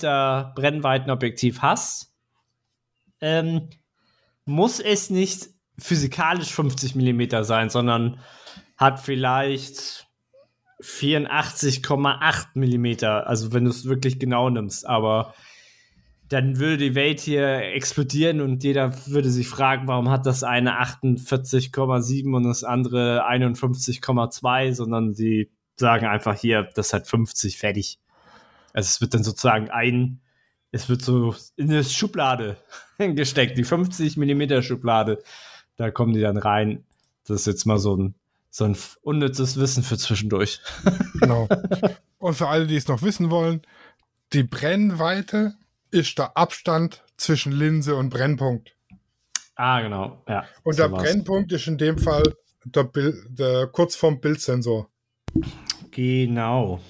Brennweitenobjektiv hast, ähm, muss es nicht physikalisch 50 mm sein, sondern hat vielleicht 84,8 mm, also wenn du es wirklich genau nimmst, aber dann würde die Welt hier explodieren und jeder würde sich fragen, warum hat das eine 48,7 und das andere 51,2, sondern sie sagen einfach hier, das hat 50 fertig. Also es wird dann sozusagen ein, es wird so in eine Schublade gesteckt, die 50 Millimeter Schublade. Da kommen die dann rein. Das ist jetzt mal so ein, so ein unnützes Wissen für zwischendurch. Genau. Und für alle, die es noch wissen wollen, die Brennweite ist der Abstand zwischen Linse und Brennpunkt. Ah, genau. Ja, und der Brennpunkt ist in dem Fall der, Bild, der kurz vorm Bildsensor. Genau.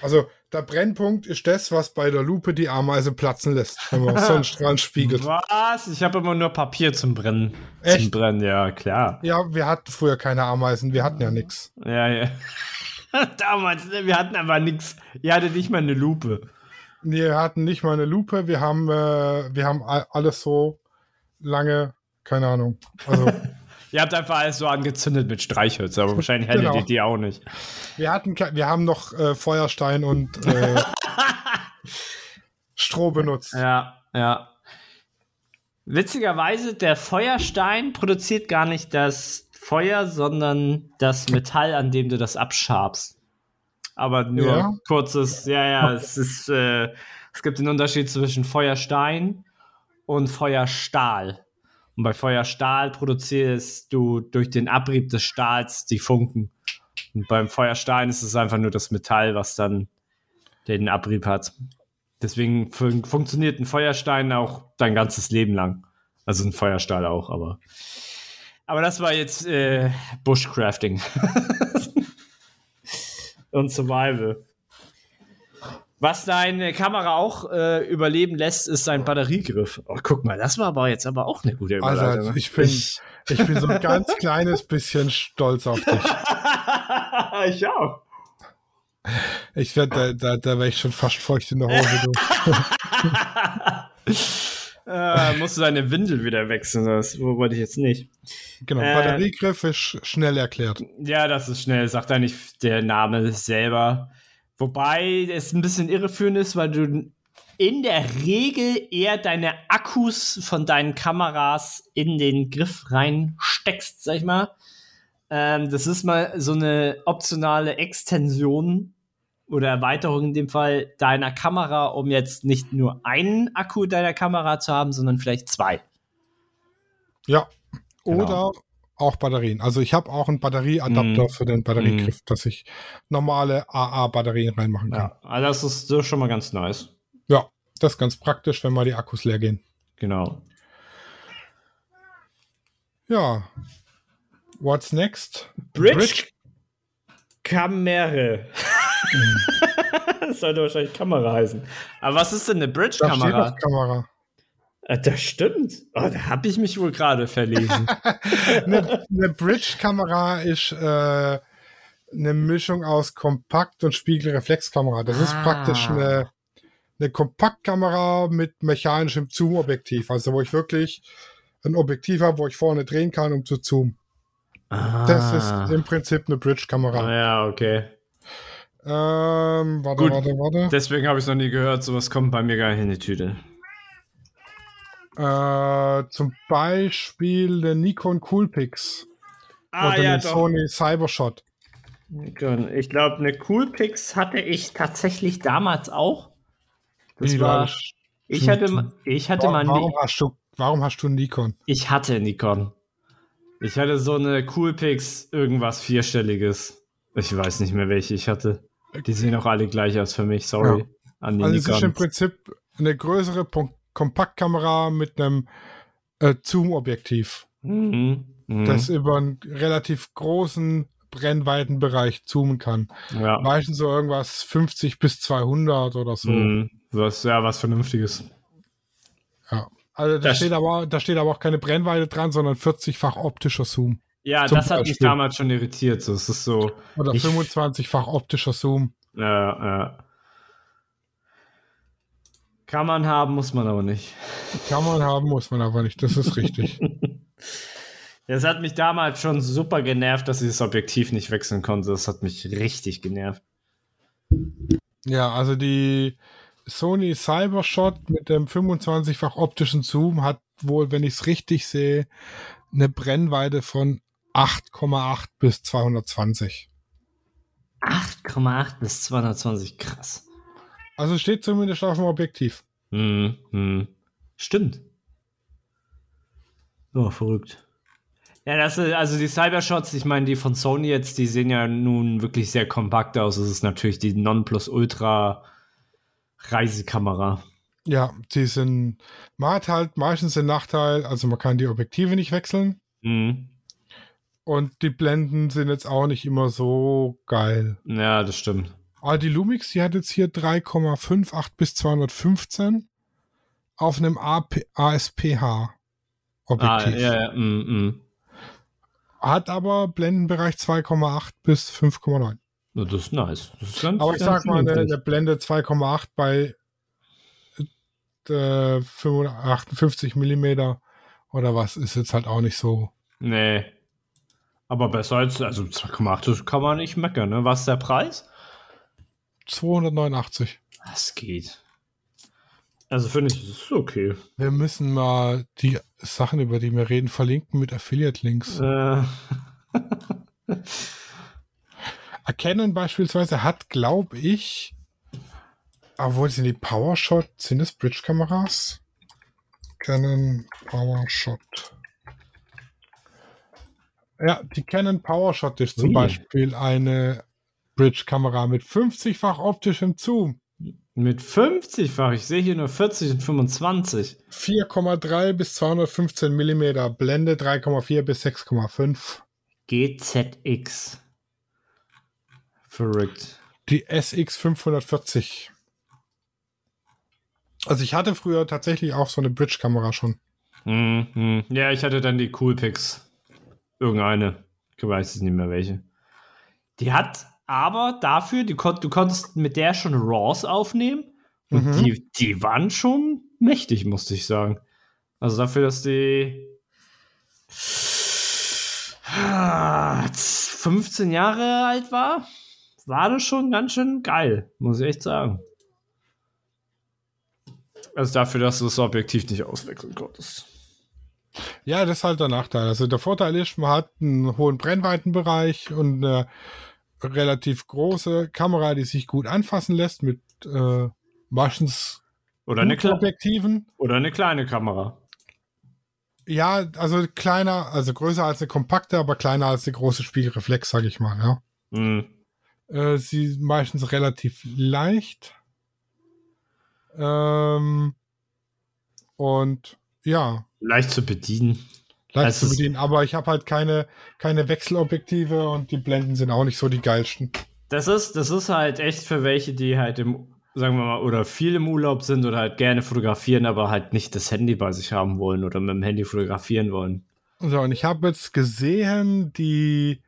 Also der Brennpunkt ist das, was bei der Lupe die Ameise platzen lässt, wenn man Sonnenstrahlen spiegelt. Was? Ich habe immer nur Papier zum Brennen. Echt? Zum Brennen, ja, klar. Ja, wir hatten früher keine Ameisen, wir hatten ja nichts. Ja, ja. Damals, ne, wir hatten aber nichts. Ihr hattet nicht mal eine Lupe. Nee, wir hatten nicht mal eine Lupe. Wir haben, äh, wir haben alles so lange, keine Ahnung. Also Ihr habt einfach alles so angezündet mit Streichholz, aber wahrscheinlich hättet genau. ihr die auch nicht. Wir hatten, wir haben noch äh, Feuerstein und äh, Stroh benutzt. Ja, ja. Witzigerweise, der Feuerstein produziert gar nicht das Feuer, sondern das Metall, an dem du das abschabst. Aber nur ja. kurzes, ja, ja, es ist, äh, es gibt den Unterschied zwischen Feuerstein und Feuerstahl. Und bei Feuerstahl produzierst du durch den Abrieb des Stahls die Funken. Und beim Feuerstein ist es einfach nur das Metall, was dann den Abrieb hat. Deswegen fun funktioniert ein Feuerstein auch dein ganzes Leben lang. Also ein Feuerstahl auch, aber. Aber das war jetzt äh, Bushcrafting. Und Survival. Was deine Kamera auch äh, überleben lässt, ist sein Batteriegriff. Oh, guck mal, das war aber jetzt aber auch eine gute also, Überleitung. Also ich bin, ich, ich bin so ein ganz kleines bisschen stolz auf dich. ich auch. Ich werde, da, da, da wäre ich schon fast feucht in der Hose. äh, musst du deine Windel wieder wechseln, das wollte ich jetzt nicht. Genau, äh, Batteriegriff ist schnell erklärt. Ja, das ist schnell, sagt eigentlich der Name selber. Wobei es ein bisschen irreführend ist, weil du in der Regel eher deine Akkus von deinen Kameras in den Griff reinsteckst, sag ich mal. Ähm, das ist mal so eine optionale Extension oder Erweiterung in dem Fall deiner Kamera, um jetzt nicht nur einen Akku deiner Kamera zu haben, sondern vielleicht zwei. Ja. Oder genau. auch Batterien. Also ich habe auch einen Batterieadapter mm. für den Batteriegriff, mm. dass ich normale AA-Batterien reinmachen kann. Ja, also das ist, ist schon mal ganz nice. Ja, das ist ganz praktisch, wenn mal die Akkus leer gehen. Genau. Ja. What's next? Bridge, Bridge. Kamera. das sollte wahrscheinlich Kamera heißen. Aber was ist denn eine Bridge-Kamera? Kamera. Äh, das stimmt. Oh, da habe ich mich wohl gerade verlesen. eine, eine Bridge-Kamera ist äh, eine Mischung aus Kompakt- und Spiegelreflexkamera. Das ah. ist praktisch eine, eine Kompaktkamera mit mechanischem Zoom-Objektiv. Also wo ich wirklich ein Objektiv habe, wo ich vorne drehen kann, um zu zoomen. Ah. Das ist im Prinzip eine Bridge-Kamera. Ah, ja, okay. Ähm, warte, Gut, warte, warte. Deswegen habe ich es noch nie gehört. Sowas kommt bei mir gar nicht in die Tüte. Äh, zum Beispiel der Nikon Coolpix. Ah, oder ja, den Sony Cybershot. Ich glaube, eine Coolpix hatte ich tatsächlich damals auch. Das Wie war. Ich hatte, ich hatte warum, mal. Warum hast, du, warum hast du Nikon? Ich hatte Nikon. Ich hatte so eine Coolpix, irgendwas Vierstelliges. Ich weiß nicht mehr, welche ich hatte. Die sehen auch alle gleich aus für mich, sorry. Ja. An die also es ist im Prinzip eine größere Kompaktkamera mit einem äh, Zoom-Objektiv. Mhm. Mhm. Das über einen relativ großen Brennweitenbereich zoomen kann. Ja. Meistens so irgendwas 50 bis 200 oder so. Mhm. Was, ja, was Vernünftiges. Ja. Also da steht, aber, da steht aber auch keine Brennweite dran, sondern 40-fach optischer Zoom. Ja, das Beispiel. hat mich damals schon irritiert. So, es ist so. Oder 25-fach optischer Zoom. Ja, ja. Kann man haben, muss man aber nicht. Kann man haben, muss man aber nicht. Das ist richtig. Das hat mich damals schon super genervt, dass ich das Objektiv nicht wechseln konnte. Das hat mich richtig genervt. Ja, also die Sony Cybershot mit dem 25-fach optischen Zoom hat wohl, wenn ich es richtig sehe, eine Brennweite von 8,8 bis 220. 8,8 bis 220, krass. Also steht zumindest auf dem Objektiv. Hm, hm. Stimmt. Oh, verrückt. Ja, das ist, also die Cybershots, ich meine, die von Sony jetzt, die sehen ja nun wirklich sehr kompakt aus. Das ist natürlich die Nonplusultra Reisekamera. Ja, die sind, man hat halt meistens den Nachteil, also man kann die Objektive nicht wechseln. Mhm. Und die Blenden sind jetzt auch nicht immer so geil. Ja, das stimmt. Aber die Lumix, die hat jetzt hier 3,58 bis 215 auf einem AP, ASPH Objektiv. Ah, ja, ja. Mm, mm. Hat aber Blendenbereich 2,8 bis 5,9. Das ist nice. Das ist ganz, aber ich sag mal, der, der Blende 2,8 bei äh, 58 Millimeter oder was ist jetzt halt auch nicht so. Nee, aber besser als, also 2,8 kann man nicht meckern, ne? Was ist der Preis? 289. Das geht. Also finde ich, das ist okay. Wir müssen mal die Sachen, über die wir reden, verlinken mit Affiliate-Links. Äh. Erkennen beispielsweise hat, glaube ich, obwohl sind die PowerShot, sind es Bridge-Kameras? Canon PowerShot. Ja, die Canon PowerShot ist zum Ui. Beispiel eine Bridge-Kamera mit 50-fach optischem Zoom. Mit 50-fach? Ich sehe hier nur 40 und 25. 4,3 bis 215 mm, Blende 3,4 bis 6,5. GZX. Verrückt. Die SX 540. Also ich hatte früher tatsächlich auch so eine Bridge-Kamera schon. Mm. Ja, ich hatte dann die Coolpix. Irgendeine. Ich weiß es nicht mehr welche. Die hat aber dafür, die kon du konntest mit der schon RAWs aufnehmen. Und mhm. die, die waren schon mächtig, musste ich sagen. Also dafür, dass die 15 Jahre alt war, war das schon ganz schön geil, muss ich echt sagen. Also dafür, dass du das Objektiv nicht auswechseln konntest. Ja, das ist halt der Nachteil. Also der Vorteil ist, man hat einen hohen Brennweitenbereich und eine relativ große Kamera, die sich gut anfassen lässt mit äh, meistens oder eine Objektiven. Oder eine kleine Kamera. Ja, also kleiner, also größer als eine kompakte, aber kleiner als eine große Spiegelreflex, sag ich mal, ja. Mhm. Äh, sie meistens relativ leicht. Ähm, und ja. Leicht zu bedienen. Leicht zu bedienen, aber ich habe halt keine, keine Wechselobjektive und die Blenden sind auch nicht so die geilsten. Das ist, das ist halt echt für welche, die halt im sagen wir mal, oder viel im Urlaub sind oder halt gerne fotografieren, aber halt nicht das Handy bei sich haben wollen oder mit dem Handy fotografieren wollen. So, und ich habe jetzt gesehen, die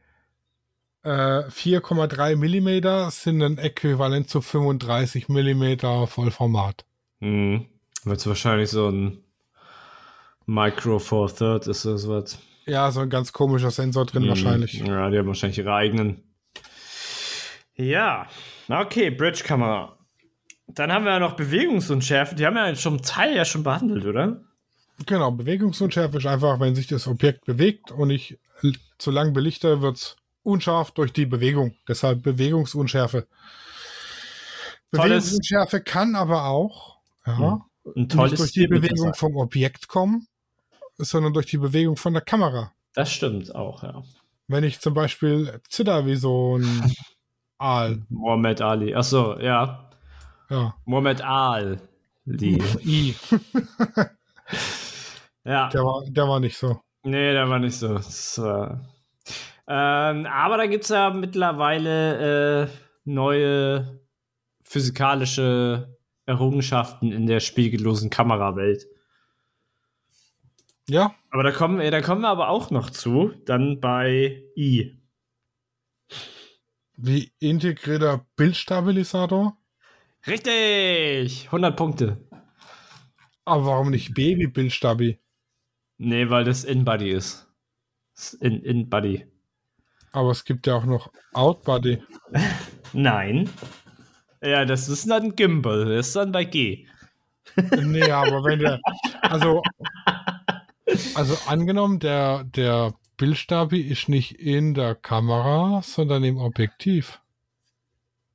äh, 4,3 Millimeter sind ein Äquivalent zu 35 Millimeter Vollformat. Hm. Wird wahrscheinlich so ein Micro Four Third ist das was. Ja, so ein ganz komischer Sensor drin hm. wahrscheinlich. Ja, die haben wahrscheinlich ihre eigenen. Ja, okay, Bridge-Kamera. Dann haben wir ja noch Bewegungsunschärfe. Die haben wir ja schon Teil ja schon behandelt, oder? Genau, Bewegungsunschärfe ist einfach, wenn sich das Objekt bewegt und ich zu lang belichte, wird es unscharf durch die Bewegung. Deshalb Bewegungsunschärfe. Bewegungsunschärfe kann aber auch ja, ein tolles durch die Bewegung vom Objekt kommen, sondern durch die Bewegung von der Kamera. Das stimmt auch, ja. Wenn ich zum Beispiel zitter wie so ein Aal. Mohammed Ali. Achso, ja. Ja. Mohammed Ali. I. ja. Der war, der war nicht so. Nee, der war nicht so. Äh, ähm, aber da gibt es ja mittlerweile äh, neue physikalische Errungenschaften in der spiegellosen Kamerawelt. Ja. Aber da kommen, da kommen wir aber auch noch zu, dann bei I. Wie integrierter Bildstabilisator? Richtig! 100 Punkte. Aber warum nicht Baby-Bildstabi? Nee, weil das In-Body ist. In-Body. Aber es gibt ja auch noch Out-Body. Nein. Ja, das ist dann ein Gimbal. Das ist dann bei G. nee, aber wenn der. Also. Also angenommen, der, der Bildstabi ist nicht in der Kamera, sondern im Objektiv.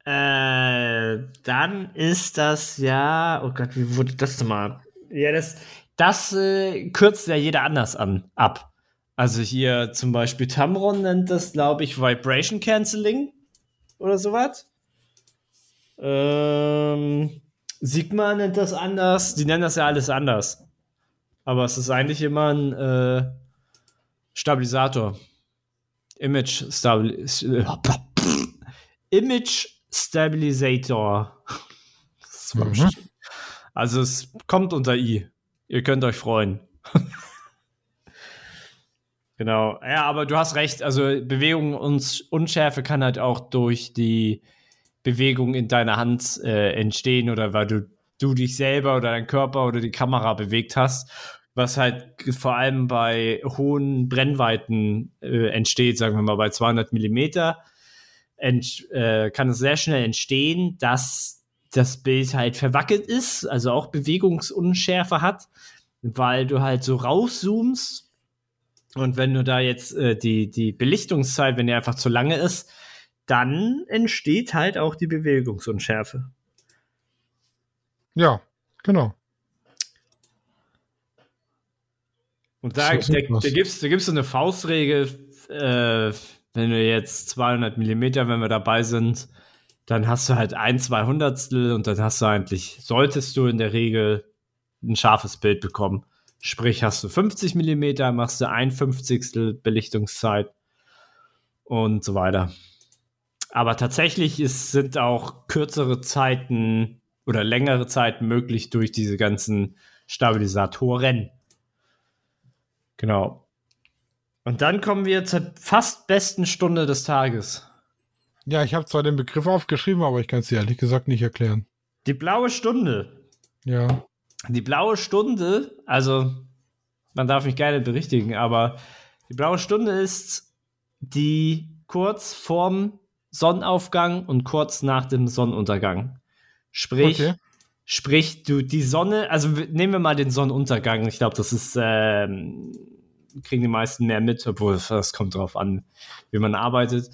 Äh, dann ist das ja, oh Gott, wie wurde das denn mal? Ja, das, das äh, kürzt ja jeder anders an, ab. Also hier zum Beispiel Tamron nennt das, glaube ich, Vibration Canceling oder sowas. Ähm, Sigma nennt das anders. Die nennen das ja alles anders. Aber es ist eigentlich immer ein äh, Stabilisator. Image Stabilisator. Image Stabilisator. Mhm. Also es kommt unter I. Ihr könnt euch freuen. genau. Ja, aber du hast recht. Also Bewegung und Unschärfe kann halt auch durch die Bewegung in deiner Hand äh, entstehen oder weil du, du dich selber oder dein Körper oder die Kamera bewegt hast. Was halt vor allem bei hohen Brennweiten äh, entsteht, sagen wir mal bei 200 Millimeter äh, kann es sehr schnell entstehen, dass das Bild halt verwackelt ist, also auch Bewegungsunschärfe hat, weil du halt so rauszoomst und wenn du da jetzt äh, die, die Belichtungszeit, wenn die einfach zu lange ist, dann entsteht halt auch die Bewegungsunschärfe. Ja, genau. Und da, da, da gibt es da gibt's so eine Faustregel, äh, wenn du jetzt 200 Millimeter, wenn wir dabei sind, dann hast du halt ein, zwei Hundertstel und dann hast du eigentlich, solltest du in der Regel ein scharfes Bild bekommen. Sprich, hast du 50 Millimeter, machst du ein Fünfzigstel Belichtungszeit und so weiter. Aber tatsächlich ist, sind auch kürzere Zeiten oder längere Zeiten möglich durch diese ganzen Stabilisatoren. Genau. Und dann kommen wir zur fast besten Stunde des Tages. Ja, ich habe zwar den Begriff aufgeschrieben, aber ich kann es dir ehrlich gesagt nicht erklären. Die blaue Stunde. Ja. Die blaue Stunde, also man darf mich gerne berichtigen, aber die blaue Stunde ist die kurz vorm Sonnenaufgang und kurz nach dem Sonnenuntergang. Sprich, okay. sprich, du die Sonne, also nehmen wir mal den Sonnenuntergang. Ich glaube, das ist ähm, kriegen die meisten mehr mit, obwohl das kommt drauf an, wie man arbeitet.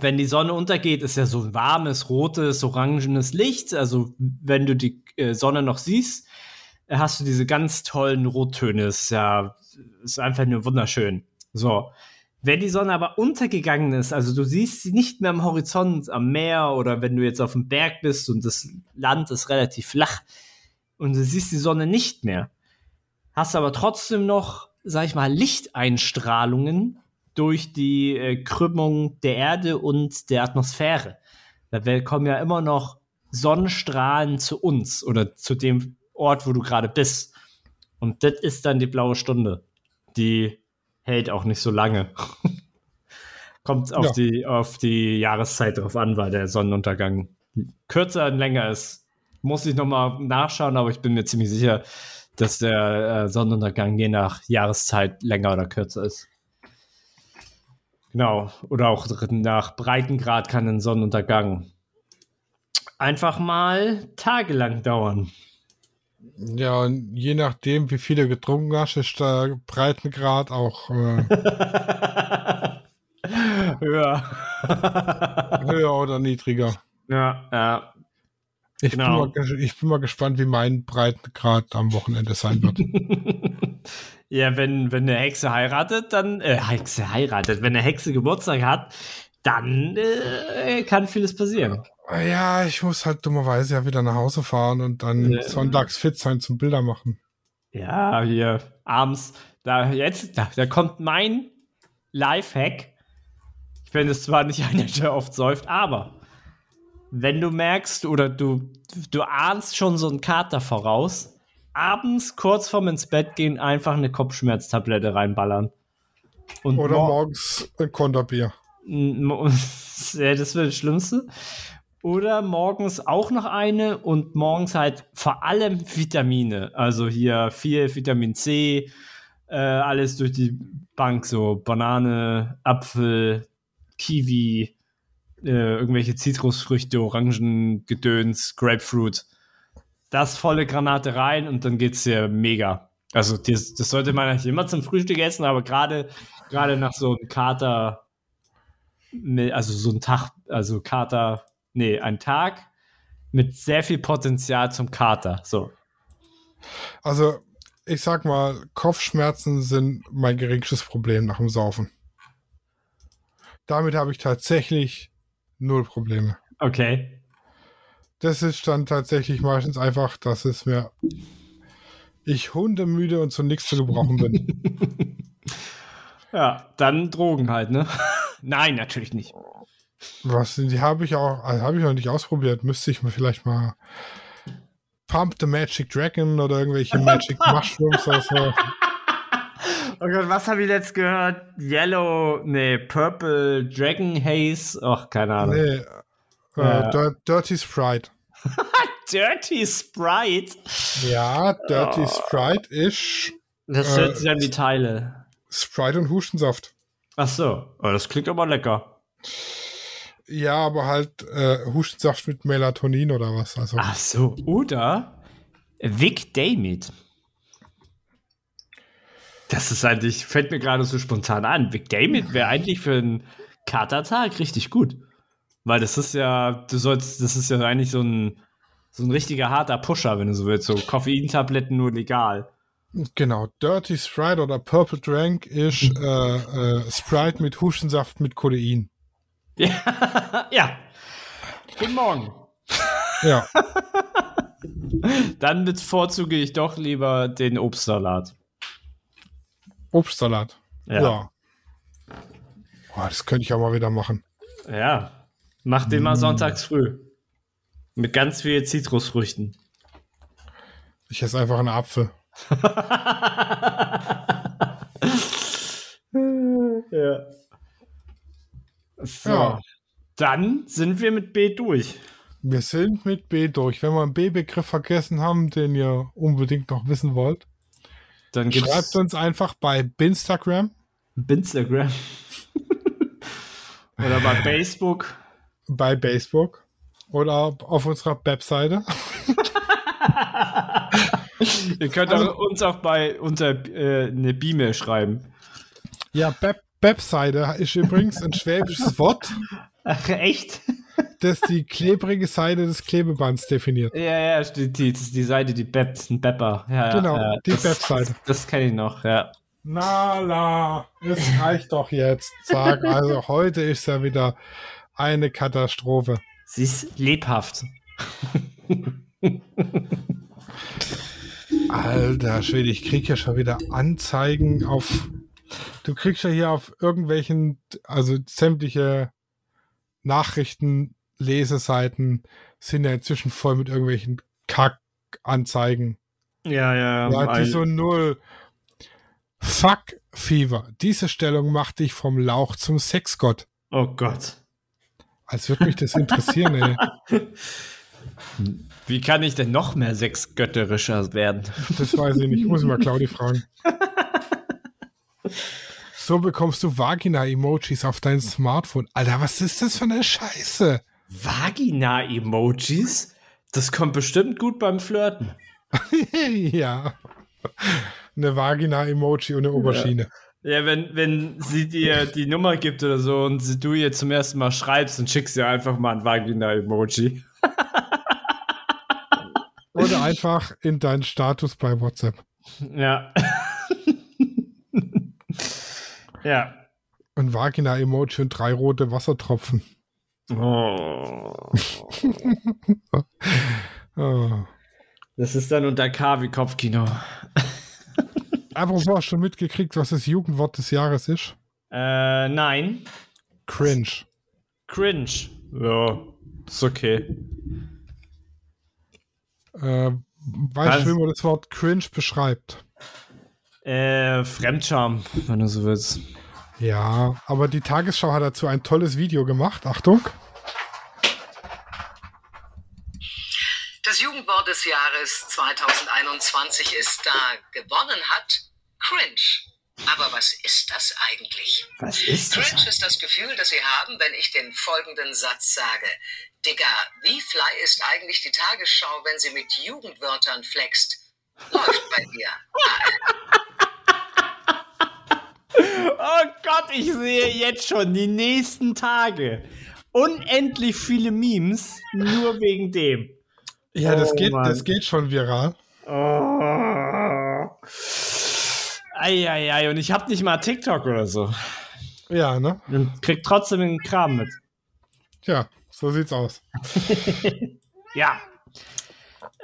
Wenn die Sonne untergeht, ist ja so ein warmes, rotes, orangenes Licht. Also wenn du die äh, Sonne noch siehst, hast du diese ganz tollen Rottöne. Ist ja, ist einfach nur wunderschön. So. Wenn die Sonne aber untergegangen ist, also du siehst sie nicht mehr am Horizont, am Meer oder wenn du jetzt auf dem Berg bist und das Land ist relativ flach und du siehst die Sonne nicht mehr, hast aber trotzdem noch, sag ich mal, Lichteinstrahlungen durch die äh, Krümmung der Erde und der Atmosphäre. Da kommen ja immer noch Sonnenstrahlen zu uns oder zu dem Ort, wo du gerade bist. Und das ist dann die blaue Stunde. Die hält auch nicht so lange. Kommt auf, ja. die, auf die Jahreszeit drauf an, weil der Sonnenuntergang kürzer und länger ist. Muss ich nochmal nachschauen, aber ich bin mir ziemlich sicher, dass der äh, Sonnenuntergang je nach Jahreszeit länger oder kürzer ist. Genau. Oder auch nach Breitengrad kann ein Sonnenuntergang einfach mal tagelang dauern. Ja, und je nachdem, wie viele getrunken hast, ist der Breitengrad auch äh, höher. höher oder niedriger. Ja, ja. Ich, genau. bin mal, ich bin mal gespannt, wie mein Breitengrad am Wochenende sein wird. ja, wenn, wenn eine Hexe heiratet, dann, äh, Hexe heiratet, wenn eine Hexe Geburtstag hat, dann äh, kann vieles passieren. Ja, ich muss halt dummerweise ja wieder nach Hause fahren und dann ja. sonntags fit sein zum Bilder machen. Ja, hier abends, da jetzt, da, da kommt mein Lifehack. Ich bin es zwar nicht einer, der oft säuft, aber wenn du merkst oder du, du ahnst schon so einen Kater voraus, abends kurz vorm ins Bett gehen einfach eine Kopfschmerztablette reinballern. Und oder mor morgens ein Konterbier. ja, das wäre das Schlimmste. Oder morgens auch noch eine und morgens halt vor allem Vitamine. Also hier viel Vitamin C, äh, alles durch die Bank, so Banane, Apfel, Kiwi, äh, irgendwelche Zitrusfrüchte, Orangen, Gedöns, Grapefruit. Das volle Granate rein und dann geht's dir mega. Also das, das sollte man eigentlich immer zum Frühstück essen, aber gerade gerade nach so einem Kater, also so ein Tag, also Kater nee, ein Tag mit sehr viel Potenzial zum Kater. So. Also, ich sag mal, Kopfschmerzen sind mein geringstes Problem nach dem Saufen. Damit habe ich tatsächlich null Probleme. Okay. Das ist dann tatsächlich meistens einfach, dass es mir ich hundemüde und zu nichts zu gebrauchen bin. ja, dann Drogen halt, ne? Nein, natürlich nicht. Was, die habe ich auch, also habe ich noch nicht ausprobiert. Müsste ich mir vielleicht mal Pump the Magic Dragon oder irgendwelche Magic Mushrooms oder so. Oh Gott, was habe ich jetzt gehört? Yellow, nee, Purple Dragon Haze. Ach, keine Ahnung. Nee, äh, Dirty Sprite. Dirty Sprite? Ja, Dirty oh. Sprite ist. Das hört äh, sich an wie Teile. Sprite und Hustensaft. Ach so, oh, das klingt aber lecker. Ja, aber halt äh, Hustensaft mit Melatonin oder was. Also. Ach so, oder Vic Damit. Das ist eigentlich, fällt mir gerade so spontan an. Vic Damit wäre eigentlich für einen Katertag richtig gut. Weil das ist ja, du sollst, das ist ja eigentlich so ein, so ein richtiger harter Pusher, wenn du so willst. So Koffeintabletten nur legal. Genau, Dirty Sprite oder Purple Drank ist äh, äh, Sprite mit Hustensaft mit Codein. Ja. ja. Guten Morgen. Ja. Dann bevorzuge ich doch lieber den Obstsalat. Obstsalat. Ja. ja. Boah, das könnte ich auch mal wieder machen. Ja. Mach den mal mm. sonntags früh. Mit ganz viel Zitrusfrüchten. Ich esse einfach einen Apfel. ja. So. Ja. Dann sind wir mit B durch. Wir sind mit B durch. Wenn wir einen B-Begriff vergessen haben, den ihr unbedingt noch wissen wollt, Dann Schreibt uns einfach bei Binstagram. Binstagram. Oder bei Facebook. Bei Facebook. Oder auf unserer Webseite. Ihr könnt also, uns auch bei unter äh, eine B-Mail schreiben. Ja, Webseite ist übrigens ein schwäbisches Wort. Ach, echt? Das die klebrige Seite des Klebebands definiert. Ja, ja, die, die, die Seite, die Bep, ein Bepper. Ja, genau, ja, die Bep-Seite. Das, das kenne ich noch, ja. Na la, es reicht doch jetzt. Sag, also heute ist ja wieder eine Katastrophe. Sie ist lebhaft. Alter Schwede, ich krieg ja schon wieder Anzeigen auf. Du kriegst ja hier auf irgendwelchen, also sämtliche Nachrichten-Leseseiten sind ja inzwischen voll mit irgendwelchen Kack-Anzeigen. Ja, ja. Ja, die so null. Fuck Fever. Diese Stellung macht dich vom Lauch zum Sexgott. Oh Gott. Als würde mich das interessieren, ey. Wie kann ich denn noch mehr sexgötterischer werden? Das weiß ich nicht. Muss ich mal Claudi fragen. So bekommst du Vagina-Emojis auf dein Smartphone. Alter, was ist das für eine Scheiße? Vagina-Emojis? Das kommt bestimmt gut beim Flirten. ja. Eine Vagina-Emoji und eine Oberschiene. Ja. ja, wenn, wenn sie dir die Nummer gibt oder so und du ihr zum ersten Mal schreibst, dann schickst du einfach mal ein Vagina-Emoji. oder einfach in deinen Status bei WhatsApp. Ja. Ja. Ein Vagina-Emoji und drei rote Wassertropfen. Oh. oh. Das ist dann unter K wie Kopfkino. Aber du hast schon mitgekriegt, was das Jugendwort des Jahres ist? Äh, nein. Cringe. Cringe. Ja, ist okay. Äh, weißt du, wie man das Wort cringe beschreibt? Äh, Fremdscham, wenn du so willst. Ja, aber die Tagesschau hat dazu ein tolles Video gemacht. Achtung. Das Jugendwort des Jahres 2021 ist da. Gewonnen hat Cringe. Aber was ist das eigentlich? Was ist das? Cringe ist das Gefühl, das Sie haben, wenn ich den folgenden Satz sage. Digga, wie fly ist eigentlich die Tagesschau, wenn sie mit Jugendwörtern flext? Läuft bei dir. Oh Gott, ich sehe jetzt schon die nächsten Tage unendlich viele Memes nur wegen dem. Ja, das, oh, geht, das geht schon viral. Oh. Eieiei, und ich habe nicht mal TikTok oder so. Ja, ne? Und krieg trotzdem den Kram mit. Tja, so sieht's aus. ja.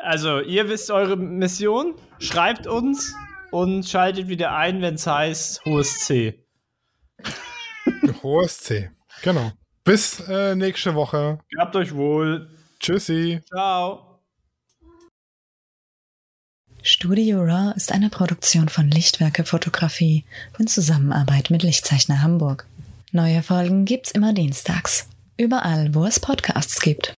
Also, ihr wisst eure Mission. Schreibt uns und schaltet wieder ein, wenn es heißt hohes C. hohes C. Genau. Bis äh, nächste Woche. Habt euch wohl. Tschüssi. Ciao. Studio Raw ist eine Produktion von Lichtwerke Fotografie in Zusammenarbeit mit Lichtzeichner Hamburg. Neue Folgen gibt's immer dienstags. Überall, wo es Podcasts gibt.